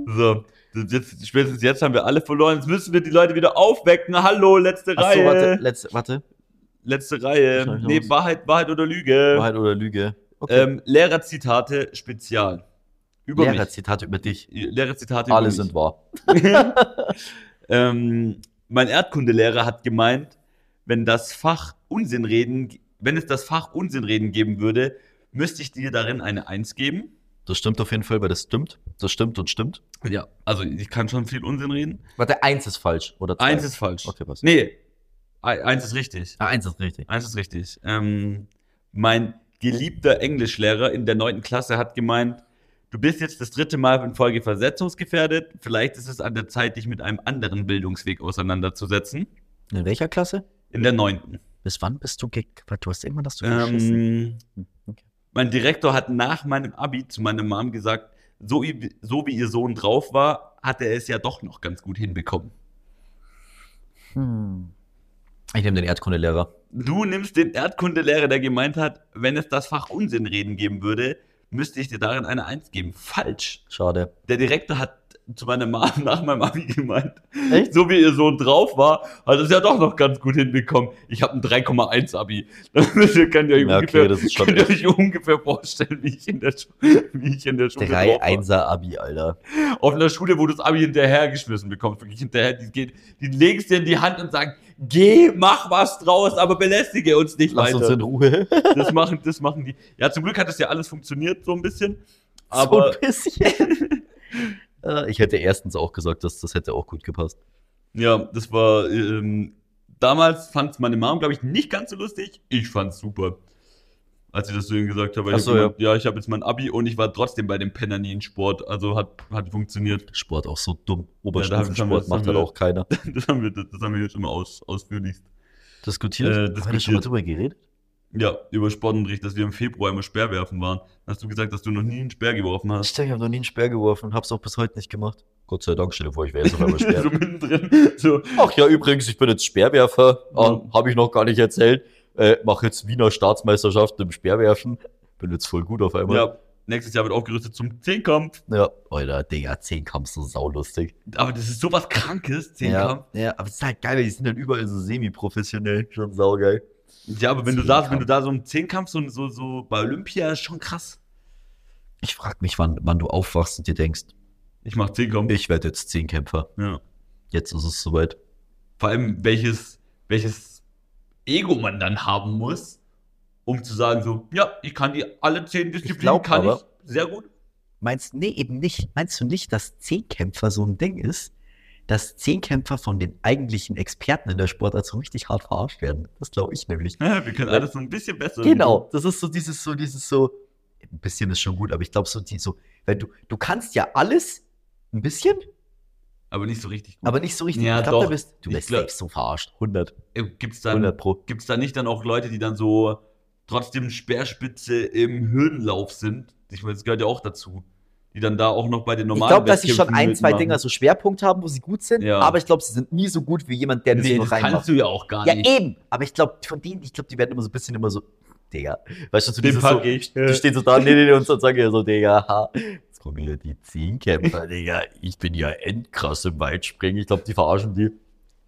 So, jetzt, spätestens jetzt haben wir alle verloren. Jetzt müssen wir die Leute wieder aufwecken. Hallo, letzte Achso, Reihe. warte, letzte, warte. Letzte Reihe. Nee, los? Wahrheit, Wahrheit oder Lüge. Wahrheit oder Lüge? Okay. Ähm, Lehrerzitate Spezial. Über Lehrerzitate über dich. mich. Lehrerzitate Alle über sind mich. wahr. ähm, mein Erdkundelehrer hat gemeint, wenn das Fach Unsinnreden, wenn es das Fach Unsinnreden geben würde, müsste ich dir darin eine Eins geben. Das stimmt auf jeden Fall, weil das stimmt. Das stimmt und stimmt. Ja, also ich kann schon viel Unsinn reden. Warte, eins ist falsch. Oder zwei? Eins ist falsch. Okay, was? Nee, eins ist richtig. Ah, eins ist richtig. Eins ist richtig. Ähm, mein geliebter Englischlehrer in der neunten Klasse hat gemeint, du bist jetzt das dritte Mal in Folge versetzungsgefährdet. Vielleicht ist es an der Zeit, dich mit einem anderen Bildungsweg auseinanderzusetzen. In welcher Klasse? In der neunten. Bis wann bist du ge Du hast irgendwann hast du. Ähm, Hm, okay. mein Direktor hat nach meinem Abi zu meiner Mom gesagt, so, so wie ihr Sohn drauf war, hat er es ja doch noch ganz gut hinbekommen. Hm. Ich nehme den Erdkundelehrer. Du nimmst den Erdkundelehrer, der gemeint hat, wenn es das Fach Unsinnreden geben würde, müsste ich dir darin eine Eins geben. Falsch. Schade. Der Direktor hat zu meiner Mom nach meinem Abi gemeint, Echt? so wie ihr Sohn drauf war, hat es ja doch noch ganz gut hinbekommen. Ich habe ein 3,1 Abi. Das könnt ihr euch, Ja, okay, ungefähr, das ist schon könnt ihr euch ungefähr vorstellen, wie ich in der, Schu wie ich in der Schule Drei drauf war. Einser Abi, Alter. Auf einer Schule, wo du das Abi hinterhergeschmissen bekommst, wirklich hinterher, die, geht, die legst dir in die Hand und sagen, geh, mach was draus, aber belästige uns nicht Lass weiter. uns in Ruhe. Das machen, das machen die. Ja, zum Glück hat das ja alles funktioniert, so ein bisschen. so Aber ein bisschen. Äh, ich hätte erstens auch gesagt, dass das hätte auch gut gepasst. ja, das war, ähm, damals fand es meine Mom, glaube ich, nicht ganz so lustig. Ich fand's super. Als ich das zu ihm gesagt habe, ich so, hab gemeint, ja, ich habe jetzt mein Abi und ich war trotzdem bei dem Penner nie in Sport. Also hat, hat funktioniert. Sport auch so dumm. Ja, Oberstufensport wir- macht halt auch keiner. Das haben wir, das, das haben wir jetzt immer aus, ausführlichst. Diskutiert? Äh, Haben wir schon mal diskutiert. drüber geredet? Ja, über Sportunterricht, dass wir im Februar immer Speer werfen waren. Hast du gesagt, dass du noch nie einen Speer geworfen hast. Stimmt, ich habe noch nie einen Speer geworfen und hab's auch bis heute nicht gemacht. Gott sei Dank, stell dir vor, ich wäre jetzt auf einmal Speer. so mittendrin. So, Ach ja, übrigens, ich bin jetzt Speerwerfer. Ja. Ähm, habe ich noch gar nicht erzählt. Äh, mache jetzt Wiener Staatsmeisterschaft im Speerwerfen. Bin jetzt voll gut auf einmal. ja, nächstes Jahr wird aufgerüstet zum Zehnkampf. Ja. Alter, Digga, Zehnkampf so saulustig. Aber das ist sowas Krankes, Ja, Zehnkampf. ja, aber es ist halt geil, weil die sind dann überall so semi-professionell. Schon saugeil. Ja, aber wenn du da, Zehnkampf. wenn du da so im Zehnkampf, so, so, so bei Olympia, ist schon krass. Ich frag mich, wann, wann du aufwachst und dir denkst, Ich mach Zehnkampf. ich werde jetzt Zehnkämpfer. Ja. Jetzt ist es soweit. Vor allem, welches, welches Ego man dann haben muss, um zu sagen, so, ja, ich kann die alle zehn Disziplinen, glaub kann aber- ich sehr gut. Meinst nee, eben nicht. Meinst du nicht, dass Zehnkämpfer so ein Ding ist, dass Zehnkämpfer von den eigentlichen Experten in der Sportart so richtig hart verarscht werden? Das glaube ich nämlich. Ja, wir können alles so ein bisschen besser. Genau, das ist so dieses, so dieses so, ein bisschen ist schon gut, aber ich glaube so, die so, weil du, du kannst ja alles ein bisschen, Aber nicht so richtig gut. aber nicht so richtig. Ja, ich glaube, doch. bist du Ich bist glaub- so verarscht. 100, Gibt es dann, 100 pro. gibt's da nicht dann auch Leute, die dann so trotzdem Speerspitze im Hürdenlauf sind? Ich meine, das gehört ja auch dazu. Die dann da auch noch bei den Ich normalen glaube, dass sie schon ein, zwei. Dinger so Schwerpunkt haben, wo sie gut sind, Ja. aber ich glaube, sie sind nie so gut wie jemand, der das Nee, nur reinmacht. kannst du ja auch gar Ja, nicht. eben. Aber ich glaube, von denen, ich glaube, die werden immer so ein bisschen immer so, Digga. Weißt du, so Den dieses so, pack ich. die stehen so da, nee, nee, nee, und dann sagen ja so, Digga, ha, wieder die Zehnkämpfer, Digga. Ich bin ja endkrass im Weitspringen. Ich glaube, die verarschen die.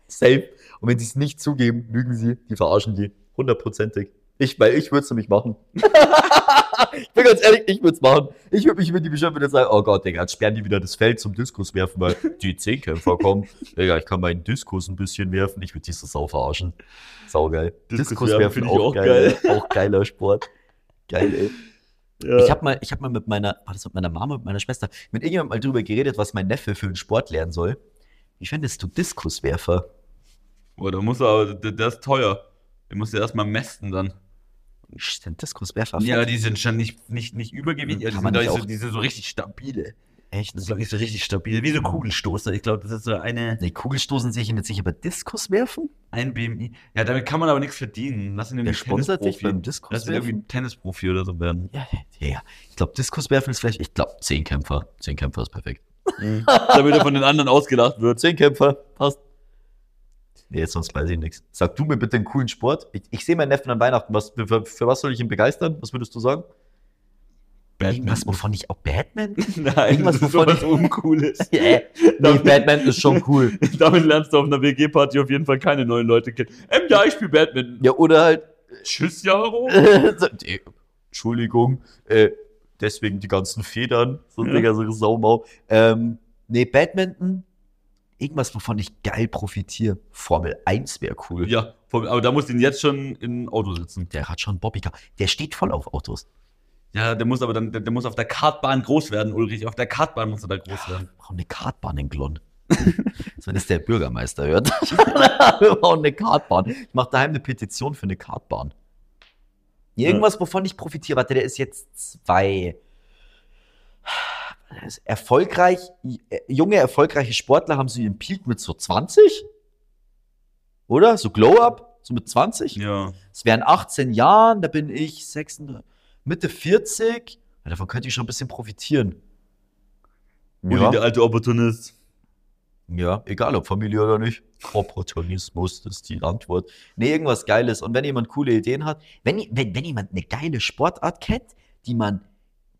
Safe. Und wenn sie es nicht zugeben, lügen sie, die verarschen die. Hundertprozentig. Ich, weil ich würde es nämlich machen. ich bin ganz ehrlich, ich würde es machen. Ich würde mich mit die bestimmt wieder sagen, oh Gott, Digga, jetzt sperren die wieder das Feld zum Diskus werfen, weil die Zehnkämpfer kommen. Digga, ich kann meinen Diskus ein bisschen werfen. Ich würde diese Sau verarschen. Saugeil. Diskus werfen finde ich auch geil. Auch geiler Sport. Geil, ey. Ja. Ich habe mal, ich hab mal mit meiner, war das mit meiner Mama, mit meiner Schwester, mit irgendjemandem mal drüber geredet, was mein Neffe für einen Sport lernen soll. Wie fändest du Diskuswerfer? Boah, da muss er aber, der, ist teuer. Den musst du erstmal mästen dann. Stimmt, Diskuswerfer. Ja, die sind schon nicht, nicht, nicht übergewichtig, Kann die sind, die sind so richtig stabile. Echt? Das ist, glaube ich, so richtig stabil. Wie so Kugelstoßer. Ich glaube, das ist so eine, Nee, Kugelstoßen sehe ich jetzt nicht, aber Diskus werfen? ein BMI. Ja, damit kann man aber nichts verdienen. Lass ihn irgendwie sponsert dich beim Tennisprofi. Lass ihn irgendwie Tennisprofi oder so werden. Ja, ja, ja. Ich glaube, Diskuswerfen ist vielleicht, ich glaube, Zehnkämpfer. Zehnkämpfer ist perfekt. Damit er von den anderen ausgelacht wird. Zehnkämpfer, passt. Nee, sonst weiß ich nichts. Sag du mir bitte einen coolen Sport. Ich, ich sehe meinen Neffen an Weihnachten. Was, für, für was soll ich ihn begeistern? Was würdest du sagen? Irgendwas, wovon ich auch Batman? Nein, Irgendwas, ist wovon sowas Uncooles. Ja, nee, Batman ist schon cool. Damit lernst du auf einer WG-Party auf jeden Fall keine neuen Leute kennen. Ähm, ja, ich spiele Badminton. Ja, oder halt. Tschüss, Jaro. so, nee, Entschuldigung, äh, deswegen die ganzen Federn, so Ja. Digga, so Saumau. Ähm, nee, Badminton, irgendwas, wovon ich geil profitiere. Formel 1 wäre cool. Ja, aber da muss ihn jetzt schon im Auto sitzen. Der hat schon Bobbycar. Der steht voll auf Autos. Ja, der muss aber dann, der, der muss auf der Kartbahn groß werden, Ulrich. Auf der Kartbahn muss er da groß werden. Wir brauchen eine Kartbahn in Glonn. Wenn es der Bürgermeister hört. Wir brauchen eine Kartbahn. Ich mache daheim eine Petition für eine Kartbahn. Irgendwas, wovon ich profitiere. Warte, der ist jetzt zwei. Er ist Erfolgreich, junge, erfolgreiche Sportler haben so ihren Peak mit so 20? Oder? So Glow-Up? So mit 20? Ja. Es wären 18 Jahren, da bin ich 36, Mitte 40. Ja, davon könnte ich schon ein bisschen profitieren. Uli, der alte Opportunist. Ja, egal ob Familie oder nicht. Opportunismus, ist die Antwort. Nee, irgendwas Geiles. Und wenn jemand coole Ideen hat, wenn, wenn, wenn jemand eine geile Sportart kennt, die man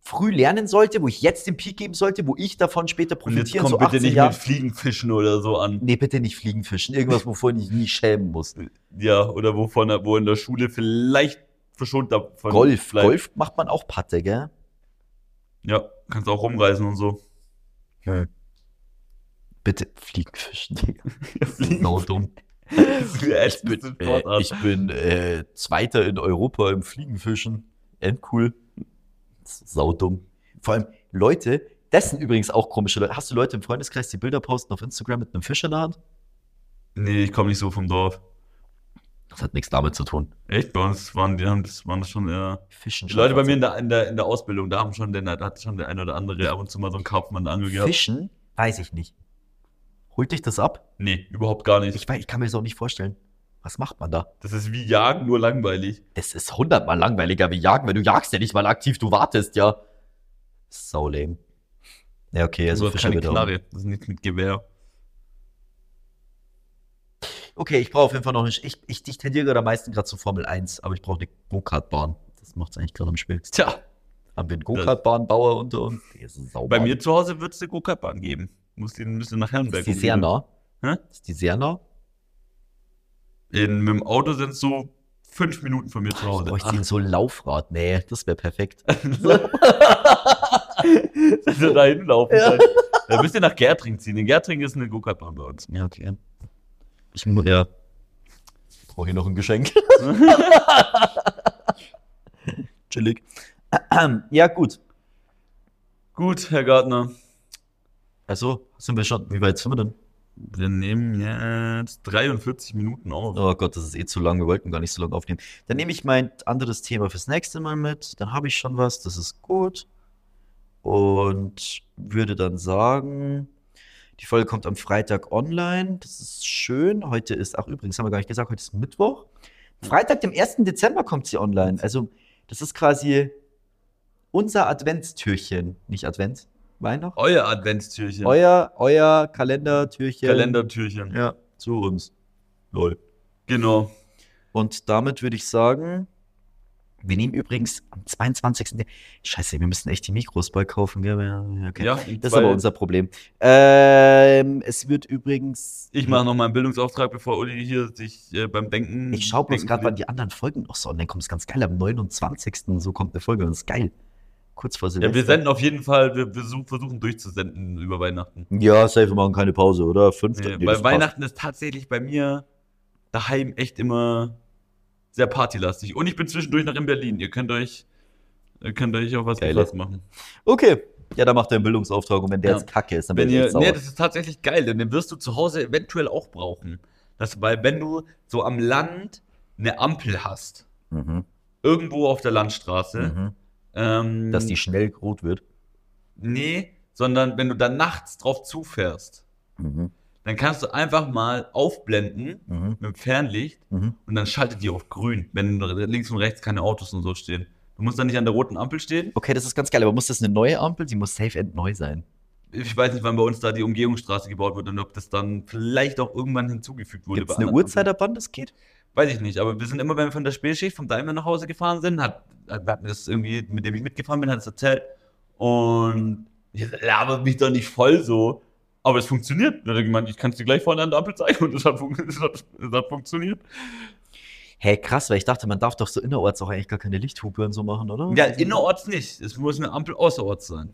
früh lernen sollte, wo ich jetzt den Peak geben sollte, wo ich davon später Und jetzt profitieren, kommt so bitte 18 nicht Jahre. mit Fliegenfischen oder so an. Nee, bitte nicht Fliegenfischen. Irgendwas, wovon ich nie schämen muss. Ja, oder wovon wo in der Schule vielleicht verschont davon Golf. bleibt. Golf macht man auch Patte, gell? Ja, kannst auch rumreisen und so. Bitte Fliegenfischen, Digga. Fliegen. So dumm. ich bin, äh, ich bin äh, Zweiter in Europa im Fliegenfischen. Endcool. Saudumm. Vor allem Leute, das sind übrigens auch komische Leute. Hast du Leute im Freundeskreis, die Bilder posten auf Instagram mit einem Fisch in der Hand? nee, ich komme nicht so vom Dorf. Das hat nichts damit zu tun. Echt? Bei uns waren die haben das waren das schon eher. Fischen. Die Leute bei mir in der, in der, in der Ausbildung, da haben schon den, da hat schon der ein oder andere ab und zu mal so einen der Angel gehabt. Fischen? Weiß ich nicht. Holt dich das ab? Nee, überhaupt gar nicht. Ich, weiß, ich kann mir das auch nicht vorstellen. Was macht man da? Das ist wie Jagen, nur langweilig. Das ist hundertmal langweiliger wie Jagen, weil du jagst ja nicht mal aktiv, du wartest ja. So lame. Ja, okay, also Fischer keine Knarre. Das ist nichts mit Gewehr. Okay, ich brauche auf jeden Fall noch nicht. Ich, ich, ich tendiere gerade am meisten gerade zu Formel 1, aber ich brauche eine Go-Kart-Bahn. Das macht es eigentlich gerade am Schwierigsten. Tja, Haben wir einen Go-Kart-Bahnbauer unter uns? Bei mir zu Hause wird es eine Go-Kart-Bahn geben. Muss die ein bisschen nach Herrenberg. ist die sehr nah. Hä? Ist die sehr nah? In, mit dem Auto sind es so fünf Minuten von mir zu Ich Hause. bräuchte in so ein Laufrad. Nee, das wäre perfekt. Dass wir da hinlaufen Ja. Da müsst ihr nach Gertring ziehen. In Gertring ist eine Go-Kart-Bahn bei uns. ja, okay. Ich muss ja. Brauche hier noch ein Geschenk. Chillig. Ja, gut. Gut, Herr Gartner. Also, sind wir schon. Wie weit sind wir denn? Wir nehmen jetzt 43 Minuten auf. Oh Gott, das ist eh zu lang. Wir wollten gar nicht so lange aufnehmen. Dann nehme ich mein anderes Thema fürs nächste Mal mit. Dann habe ich schon was. Das ist gut. Und würde dann sagen, die Folge kommt am Freitag online. Das ist schön. Heute ist, ach übrigens, haben wir gar nicht gesagt, heute ist Mittwoch. Freitag, dem 1. Dezember kommt sie online. Also, das ist quasi unser Adventstürchen. Nicht Advent, Weihnachten. Euer Adventstürchen. Euer, euer Kalendertürchen. Kalendertürchen. Ja, zu uns. Lol. Genau. Und damit würde ich sagen, Wir nehmen übrigens am 22. Scheiße, wir müssen echt die Mikros bald kaufen, gell? Ja, Okay. Ja, Das ist aber unser Problem. Ähm, es wird übrigens. Ich mache noch mal einen Bildungsauftrag, bevor Uli hier sich äh, beim Denken. Ich schaue bloß gerade, wann die anderen Folgen noch so. Und dann kommt es ganz geil. Am 29. so kommt eine Folge und das ist geil. Kurz vor Ja, Silvester. wir senden auf jeden Fall, wir, wir such- versuchen durchzusenden über Weihnachten. Ja, safe, wir machen keine Pause, oder? Fünf Nee, nee, weil das passt. Weihnachten ist tatsächlich bei mir daheim echt immer sehr partylastig. Und ich bin zwischendurch noch in Berlin. Ihr könnt euch, ihr könnt euch auf was Geile. gefasst machen. Okay. Ja, dann macht er einen Bildungsauftrag und wenn der Ja. jetzt kacke ist, dann Wenn bin ich ihr, nee, das ist tatsächlich geil, denn den wirst du zu Hause eventuell auch brauchen. Das, weil wenn du so am Land eine Ampel hast, mhm. irgendwo auf der Landstraße, Mhm. ähm, Dass die schnell rot wird. nee, sondern wenn du dann nachts drauf zufährst, Mhm. Dann kannst du einfach mal aufblenden Mhm. mit dem Fernlicht Mhm. und dann schaltet die auf grün, wenn links und rechts keine Autos und so stehen. Du musst dann nicht an der roten Ampel stehen. Okay, das ist ganz geil, aber muss das eine neue Ampel? Die muss safe end neu sein. Ich weiß nicht, wann bei uns da die Umgehungsstraße gebaut wird und ob das dann vielleicht auch irgendwann hinzugefügt wurde. Gibt es eine Uhrzeit, ab wann das geht? Weiß ich nicht, aber wir sind immer, wenn wir von der Spätschicht vom Daimler nach Hause gefahren sind, hat, hat hat mir das irgendwie, mit dem ich mitgefahren bin, hat es erzählt. Und ich labert mich doch nicht voll so. Aber es funktioniert. Da hat er gemeint, ich kann es dir gleich vorne an der Ampel zeigen und es hat, es hat, es hat funktioniert. Hey, krass, weil ich dachte, man darf doch so innerorts auch eigentlich gar keine Lichthupe und so machen, oder? Ja, innerorts nicht. Es muss eine Ampel außerorts sein.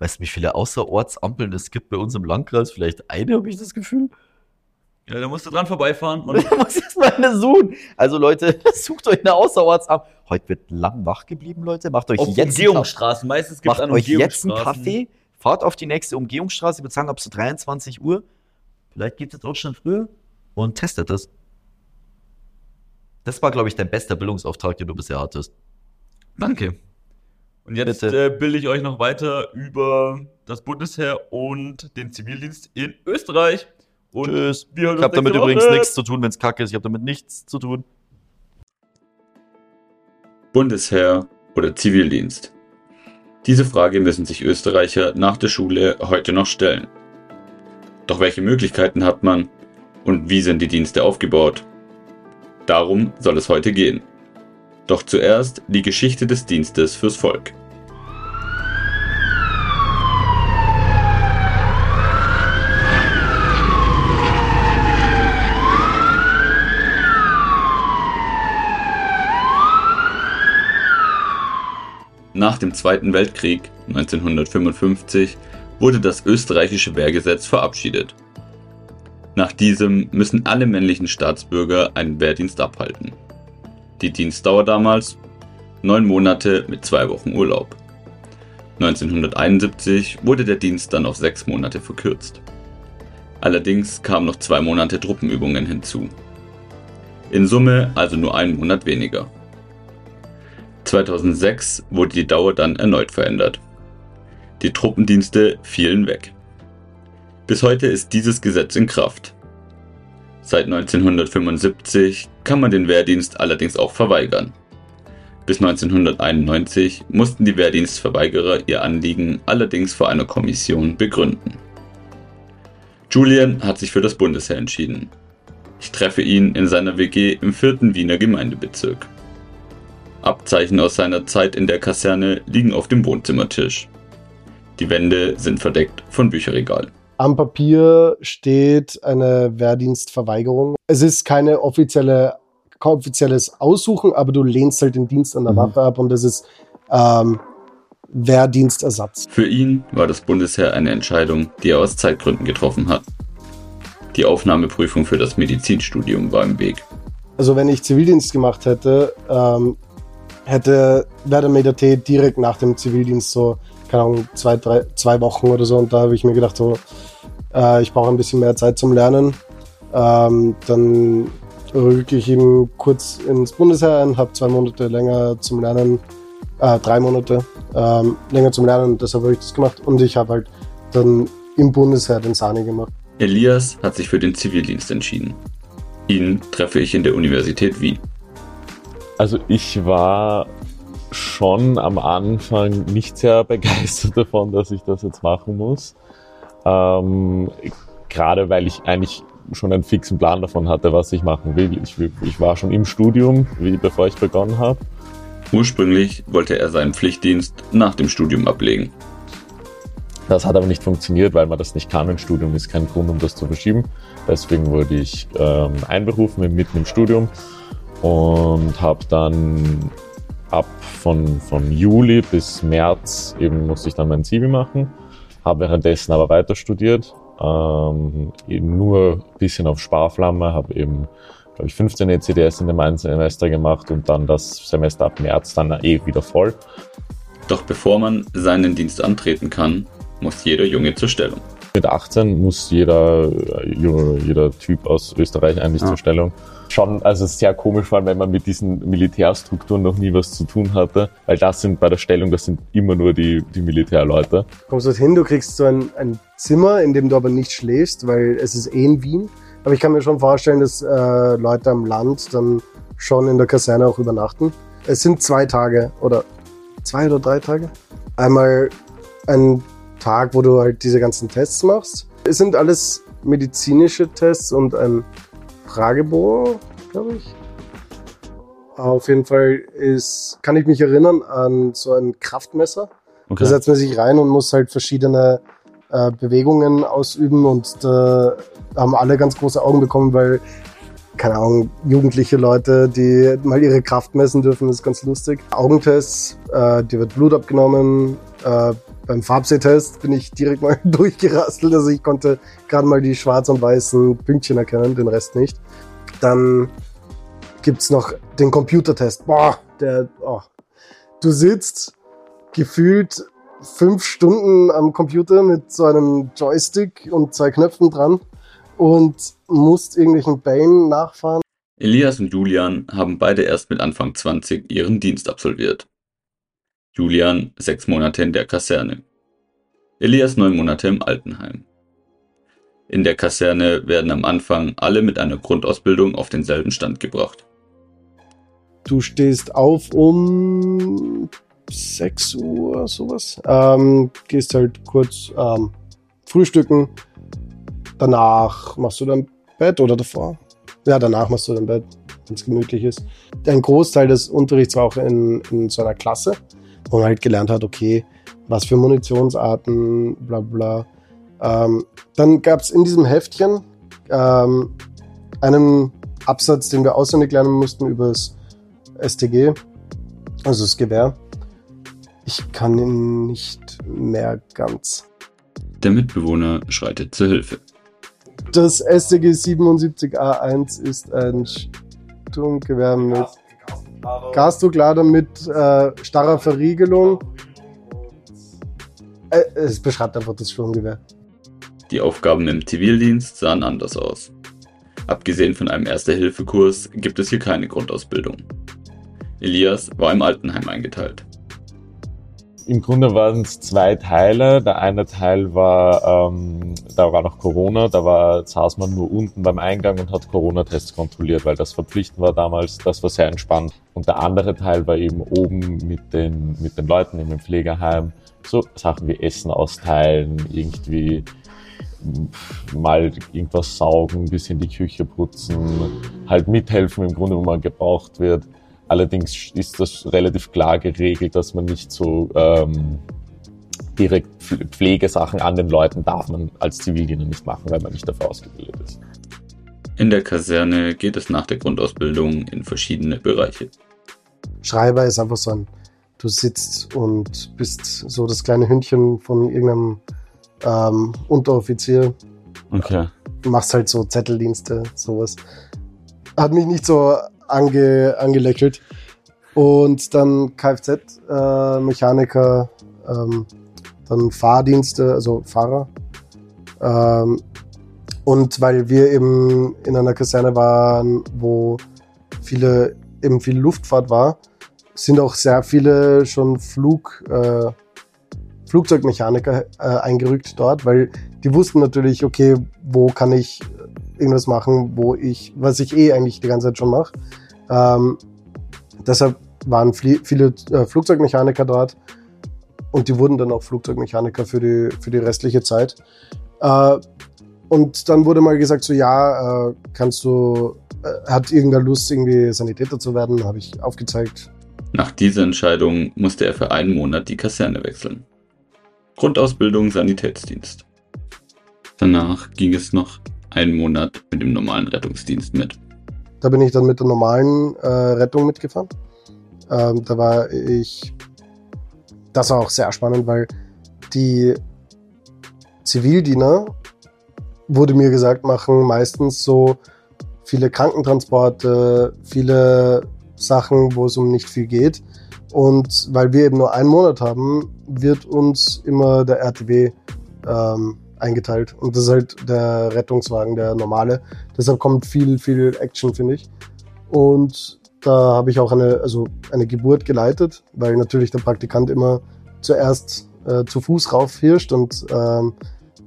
Weißt du, wie viele Außerortsampeln es gibt bei uns im Landkreis? Vielleicht eine, habe ich das Gefühl. Ja, da musst du dran vorbeifahren und Und muss jetzt mal eine suchen. Also Leute, sucht euch eine Außerortsampel. Heute wird lang wach geblieben, Leute. Macht euch auf jetzt einen Umgehungsstraßen. Meistens gibt es Macht an euch jetzt einen. Kaffee, fahrt auf die nächste Umgehungsstraße, ich würde sagen ab so 23 Uhr. Vielleicht gibt es auch schon früher und testet das. Das war, glaube ich, dein bester Bildungsauftrag, den du bisher hattest. Danke. Und jetzt äh, bilde ich euch noch weiter über das Bundesheer und den Zivildienst in Österreich. Und Tschüss. wir Ich habe damit nächste übrigens Woche. nichts zu tun, wenn es kacke ist. Ich habe damit nichts zu tun. Bundesheer oder Zivildienst? Diese Frage müssen sich Österreicher nach der Schule heute noch stellen. Doch welche Möglichkeiten hat man und wie sind die Dienste aufgebaut? Darum soll es heute gehen. Doch zuerst die Geschichte des Dienstes fürs Volk. Nach dem Zweiten Weltkrieg 1955 wurde das österreichische Wehrgesetz verabschiedet. Nach diesem müssen alle männlichen Staatsbürger einen Wehrdienst abhalten. Die Dienstdauer damals? Neun Monate mit zwei Wochen Urlaub. 1971 wurde der Dienst dann auf sechs Monate verkürzt. Allerdings kamen noch zwei Monate Truppenübungen hinzu. In Summe also nur einen Monat weniger. 2006 wurde die Dauer dann erneut verändert. Die Truppendienste fielen weg. Bis heute ist dieses Gesetz in Kraft. Seit 1975 kann man den Wehrdienst allerdings auch verweigern. Bis 1991 mussten die Wehrdienstverweigerer ihr Anliegen allerdings vor einer Kommission begründen. Julian hat sich für das Bundesheer entschieden. Ich treffe ihn in seiner WG im vierten Wiener Gemeindebezirk. Abzeichen aus seiner Zeit in der Kaserne liegen auf dem Wohnzimmertisch. Die Wände sind verdeckt von Bücherregalen. Am Papier steht eine Wehrdienstverweigerung. Es ist keine offizielle, kein offizielles Aussuchen, aber du lehnst halt den Dienst an der Mhm. Waffe ab und das ist ähm, Wehrdienstersatz. Für ihn war das Bundesheer eine Entscheidung, die er aus Zeitgründen getroffen hat. Die Aufnahmeprüfung für das Medizinstudium war im Weg. Also wenn ich Zivildienst gemacht hätte, ähm, hätte wäre der Meditate direkt nach dem Zivildienst so, keine Ahnung, zwei, drei, zwei Wochen oder so. Und da habe ich mir gedacht, so, äh, ich brauche ein bisschen mehr Zeit zum Lernen. Ähm, dann rücke ich eben kurz ins Bundesheer ein, habe zwei Monate länger zum Lernen, äh, drei Monate ähm, länger zum Lernen. Deshalb habe ich das gemacht. Und ich habe halt dann im Bundesheer den Sani gemacht. Elias hat sich für den Zivildienst entschieden. Ihn treffe ich in der Universität Wien. Also ich war schon am Anfang nicht sehr begeistert davon, dass ich das jetzt machen muss. Ähm, gerade weil ich eigentlich schon einen fixen Plan davon hatte, was ich machen will. Ich, ich war schon im Studium, wie, bevor ich begonnen habe. Ursprünglich wollte er seinen Pflichtdienst nach dem Studium ablegen. Das hat aber nicht funktioniert, weil man das nicht kann. Ein Studium ist kein Grund, um das zu verschieben. Deswegen wurde ich ähm, einberufen mitten im Studium und habe dann ab von, von Juli bis März eben musste ich dann mein Zivi machen, habe währenddessen aber weiter studiert, ähm, eben nur ein bisschen auf Sparflamme, habe eben glaube ich 15 ECDS in dem einen Semester gemacht und dann das Semester ab März dann eh wieder voll. Doch bevor man seinen Dienst antreten kann, muss jeder Junge zur Stellung. Mit 18 muss jeder, jeder Typ aus Österreich eigentlich ja. zur Stellung. Schon, also sehr komisch, allem wenn man mit diesen Militärstrukturen noch nie was zu tun hatte, weil das sind bei der Stellung, das sind immer nur die, die Militärleute. Du kommst dorthin, du kriegst so ein, ein Zimmer, in dem du aber nicht schläfst, weil es ist eh in Wien. Aber ich kann mir schon vorstellen, dass äh, Leute am Land dann schon in der Kaserne auch übernachten. Es sind zwei Tage oder zwei oder drei Tage. Einmal ein Tag, wo du halt diese ganzen Tests machst. Es sind alles medizinische Tests und ein Fragebogen, glaube ich. Auf jeden Fall ist, kann ich mich erinnern an so ein Kraftmesser. Okay. Da setzt man sich rein und muss halt verschiedene äh, Bewegungen ausüben und da haben alle ganz große Augen bekommen, weil, keine Ahnung, jugendliche Leute, die mal ihre Kraft messen dürfen, ist ganz lustig. Augentests, äh, dir wird Blut abgenommen, äh, beim Farbsehtest bin ich direkt mal durchgerastelt. Also ich konnte gerade mal die schwarz und weißen Pünktchen erkennen, den Rest nicht. Dann gibt's noch den Computertest. Boah, der, oh. Du sitzt gefühlt fünf Stunden am Computer mit so einem Joystick und zwei Knöpfen dran und musst irgendwelchen Bällen nachfahren. Elias und Julian haben beide erst mit Anfang 20 ihren Dienst absolviert. Julian sechs Monate in der Kaserne. Elias neun Monate im Altenheim. In der Kaserne werden am Anfang alle mit einer Grundausbildung auf denselben Stand gebracht. Du stehst auf um 6 Uhr, sowas. Ähm, gehst halt kurz ähm, frühstücken. Danach machst du dein Bett oder davor? Ja, danach machst du dein Bett, wenn es gemütlich ist. Ein Großteil des Unterrichts war auch in, in so einer Klasse wo man halt gelernt hat, okay, was für Munitionsarten, bla bla. Ähm, dann gab es in diesem Heftchen ähm, einen Absatz, den wir auswendig lernen mussten über das STG, also das Gewehr. Ich kann ihn nicht mehr ganz. Der Mitbewohner schreitet zur Hilfe. Das STG 77A1 ist ein Sturmgewehr mit Gasdrucklader mit äh, starrer Verriegelung. Äh, es beschreibt einfach das Sturmgewehr. Die Aufgaben im Zivildienst sahen anders aus. Abgesehen von einem Erste-Hilfe-Kurs gibt es hier keine Grundausbildung. Elias war im Altenheim eingeteilt. Im Grunde waren es zwei Teile. Der eine Teil war, ähm, da war noch Corona, da war, saß man nur unten beim Eingang und hat Corona-Tests kontrolliert, weil das verpflichtend war damals, das war sehr entspannt. Und der andere Teil war eben oben mit den, mit den Leuten in dem Pflegeheim, so Sachen wie Essen austeilen, irgendwie mal irgendwas saugen, ein bisschen die Küche putzen, halt mithelfen im Grunde, wo man gebraucht wird. Allerdings ist das relativ klar geregelt, dass man nicht so ähm, direkt Pflegesachen an den Leuten darf man als Zivildiener nicht machen, weil man nicht dafür ausgebildet ist. In der Kaserne geht es nach der Grundausbildung in verschiedene Bereiche. Schreiber ist einfach so ein, du sitzt und bist so das kleine Hündchen von irgendeinem ähm, Unteroffizier. Okay. Du machst halt so Zetteldienste, sowas. Hat mich nicht so ange, angelächelt. Und dann Kfz-Mechaniker, äh, ähm, dann Fahrdienste, also Fahrer. Ähm, und weil wir eben in einer Kaserne waren, wo viele, eben viel Luftfahrt war, sind auch sehr viele schon Flug, äh, Flugzeugmechaniker äh, eingerückt dort, weil die wussten natürlich, okay, wo kann ich irgendwas machen, wo ich, was ich eh eigentlich die ganze Zeit schon mache. Ähm, deshalb waren viele äh, Flugzeugmechaniker dort und die wurden dann auch Flugzeugmechaniker für die, für die restliche Zeit. Äh, und dann wurde mal gesagt, so ja, äh, kannst du, äh, hat irgendwer Lust, irgendwie Sanitäter zu werden, habe ich aufgezeigt. Nach dieser Entscheidung musste er für einen Monat die Kaserne wechseln. Grundausbildung Sanitätsdienst. Danach ging es noch einen Monat mit dem normalen Rettungsdienst mit. Da bin ich dann mit der normalen äh, Rettung mitgefahren. Ähm, da war ich, das war auch sehr spannend, weil die Zivildiener, wurde mir gesagt, machen meistens so viele Krankentransporte, viele Sachen, wo es um nicht viel geht. Und weil wir eben nur einen Monat haben, wird uns immer der RTW ähm, eingeteilt. Und das ist halt der Rettungswagen, der normale. Deshalb kommt viel, viel Action, finde ich. Und da habe ich auch eine, also eine Geburt geleitet, weil natürlich der Praktikant immer zuerst äh, zu Fuß raufhirscht und ähm,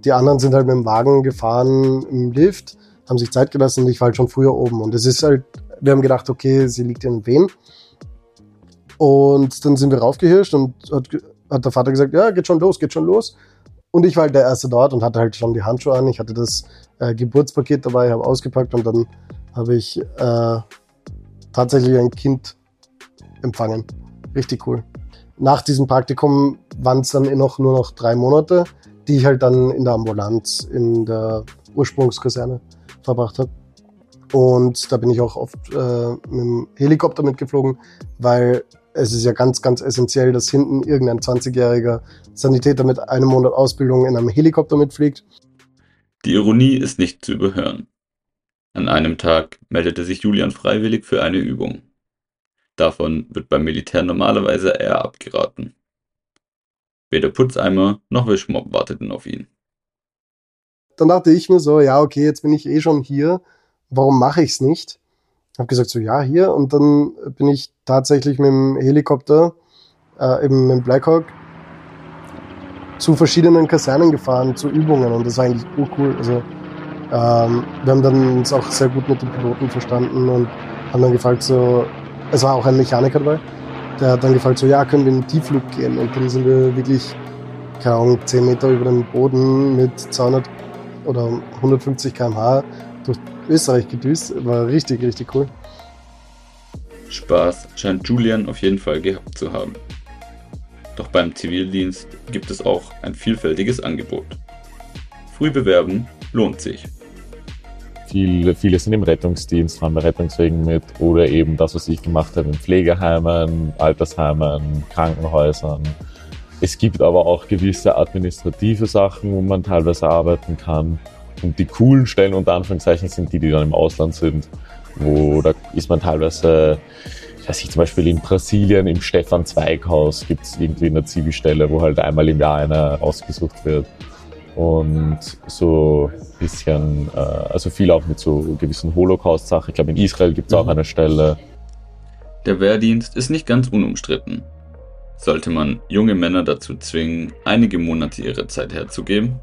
die anderen sind halt mit dem Wagen gefahren im Lift, haben sich Zeit gelassen und ich war halt schon früher oben. Und es ist halt, wir haben gedacht, okay, sie liegt in Wehen. Und dann sind wir raufgehirscht und hat, hat der Vater gesagt, ja, geht schon los, geht schon los. Und ich war halt der Erste dort und hatte halt schon die Handschuhe an. Ich hatte das äh, Geburtspaket dabei, habe ausgepackt und dann habe ich äh, tatsächlich ein Kind empfangen. Richtig cool. Nach diesem Praktikum waren es dann eh noch nur noch drei Monate, die ich halt dann in der Ambulanz in der Ursprungskaserne verbracht habe. Und da bin ich auch oft äh, mit dem Helikopter mitgeflogen, weil es ist ja ganz, ganz essentiell, dass hinten irgendein 20-jähriger Sanitäter mit einem Monat Ausbildung in einem Helikopter mitfliegt. Die Ironie ist nicht zu überhören. An einem Tag meldete sich Julian freiwillig für eine Übung. Davon wird beim Militär normalerweise eher abgeraten. Weder Putzeimer noch Wischmob warteten auf ihn. Dann dachte ich mir so, ja, okay, jetzt bin ich eh schon hier, warum mache ich es nicht? Habe gesagt so, ja, hier. Und dann bin ich tatsächlich mit dem Helikopter, äh, eben mit dem Blackhawk, zu verschiedenen Kasernen gefahren, zu Übungen. Und das war eigentlich urcool. Also ähm, wir haben dann uns auch sehr gut mit den Piloten verstanden und haben dann gefragt so, es war auch ein Mechaniker dabei, der hat dann gefragt so, ja, können wir in den Tiefflug gehen? Und dann sind wir wirklich, keine Ahnung, 10 Meter über den Boden mit 200 oder 150 km/h durch Österreich gedüst. War richtig, richtig cool. Spaß scheint Julian auf jeden Fall gehabt zu haben. Doch beim Zivildienst gibt es auch ein vielfältiges Angebot. Früh bewerben lohnt sich. Viel, viele sind im Rettungsdienst, fahren bei Rettungswegen mit oder eben das, was ich gemacht habe in Pflegeheimen, Altersheimen, Krankenhäusern. Es gibt aber auch gewisse administrative Sachen, wo man teilweise arbeiten kann. Und die coolen Stellen unter Anführungszeichen sind die, die dann im Ausland sind, wo da ist man teilweise, ich weiß nicht, zum Beispiel in Brasilien im Stefan Zweig Haus gibt es irgendwie eine Zivilstelle, wo halt einmal im Jahr einer ausgesucht wird. Und so ein bisschen, äh, also viel auch mit so gewissen Holocaust-Sachen. Ich glaube, in Israel gibt es auch eine Stelle. Der Wehrdienst ist nicht ganz unumstritten. Sollte man junge Männer dazu zwingen, einige Monate ihrer Zeit herzugeben?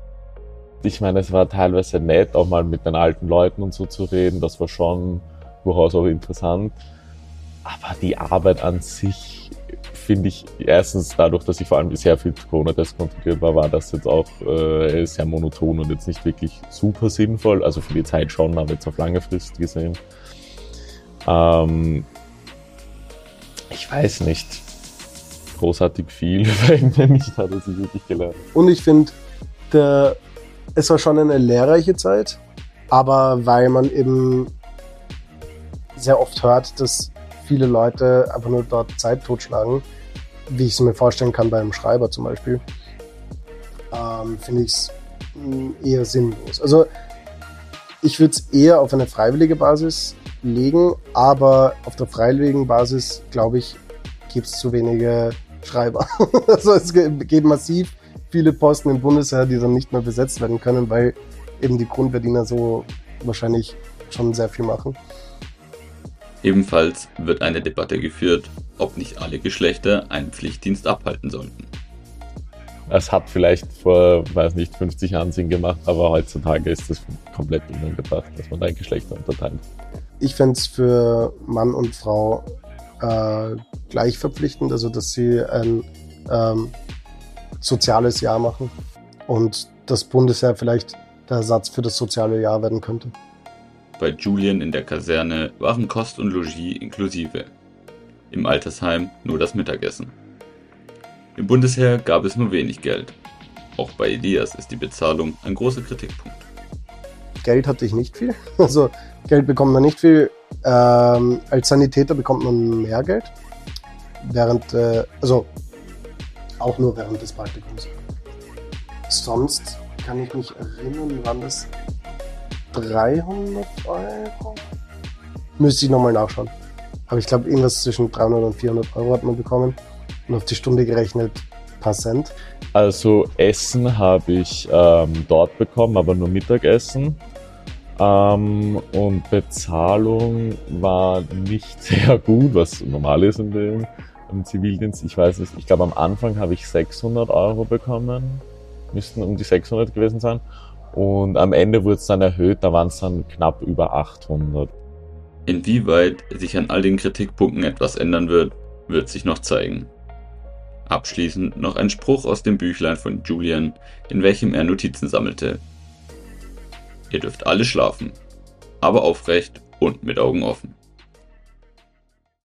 Ich meine, es war teilweise nett, auch mal mit den alten Leuten und so zu reden. Das war schon durchaus auch interessant. Aber die Arbeit an sich finde ich erstens dadurch, dass ich vor allem sehr viel Corona-Test kontrolliert war, war das jetzt auch äh, sehr monoton und jetzt nicht wirklich super sinnvoll. Also für die Zeit schon, aber jetzt auf lange Frist gesehen. Ähm, ich weiß nicht. Großartig viel verändert mich da, dass ich wirklich gelernt Und ich finde, es war schon eine lehrreiche Zeit, aber weil man eben sehr oft hört, dass viele Leute einfach nur dort Zeit totschlagen, wie ich es mir vorstellen kann bei einem Schreiber zum Beispiel, ähm, finde ich es eher sinnlos. Also ich würde es eher auf eine freiwillige Basis legen, aber auf der freiwilligen Basis, glaube ich, gibt es zu wenige Schreiber. also es geht massiv viele Posten im Bundesheer, die dann nicht mehr besetzt werden können, weil eben die Grundverdiener so wahrscheinlich schon sehr viel machen. Ebenfalls wird eine Debatte geführt, ob nicht alle Geschlechter einen Pflichtdienst abhalten sollten. Es hat vielleicht vor, weiß nicht, 50 Jahren Sinn gemacht, aber heutzutage ist das komplett unangebracht, dass man da Geschlechter unterteilt. Ich fände es für Mann und Frau äh, gleich verpflichtend, also dass sie ein ähm, soziales Jahr machen und das Bundesheer vielleicht der Ersatz für das soziale Jahr werden könnte. Bei Julian in der Kaserne waren Kost und Logis inklusive. Im Altersheim nur das Mittagessen. Im Bundesheer gab es nur wenig Geld. Auch bei Elias ist die Bezahlung ein großer Kritikpunkt. Geld hatte ich nicht viel. Also Geld bekommt man nicht viel. Ähm, als Sanitäter bekommt man mehr Geld. Während, äh, also auch nur während des Praktikums. Sonst kann ich mich erinnern, waren das 300 Euro? Müsste ich nochmal nachschauen. Aber ich glaube, irgendwas zwischen 300 und 400 Euro hat man bekommen. Und auf die Stunde gerechnet paar Cent. Also Essen habe ich ähm, dort bekommen, aber nur Mittagessen. Ähm, und Bezahlung war nicht sehr gut, was normal ist in dem, im Zivildienst. Ich weiß nicht, ich glaube am Anfang habe ich 600 Euro bekommen. Müssten um die 600 gewesen sein. Und am Ende wurde es dann erhöht, da waren es dann knapp über 800. Inwieweit sich an all den Kritikpunkten etwas ändern wird, wird sich noch zeigen. Abschließend noch ein Spruch aus dem Büchlein von Julian, in welchem er Notizen sammelte. Ihr dürft alle schlafen, aber aufrecht und mit Augen offen.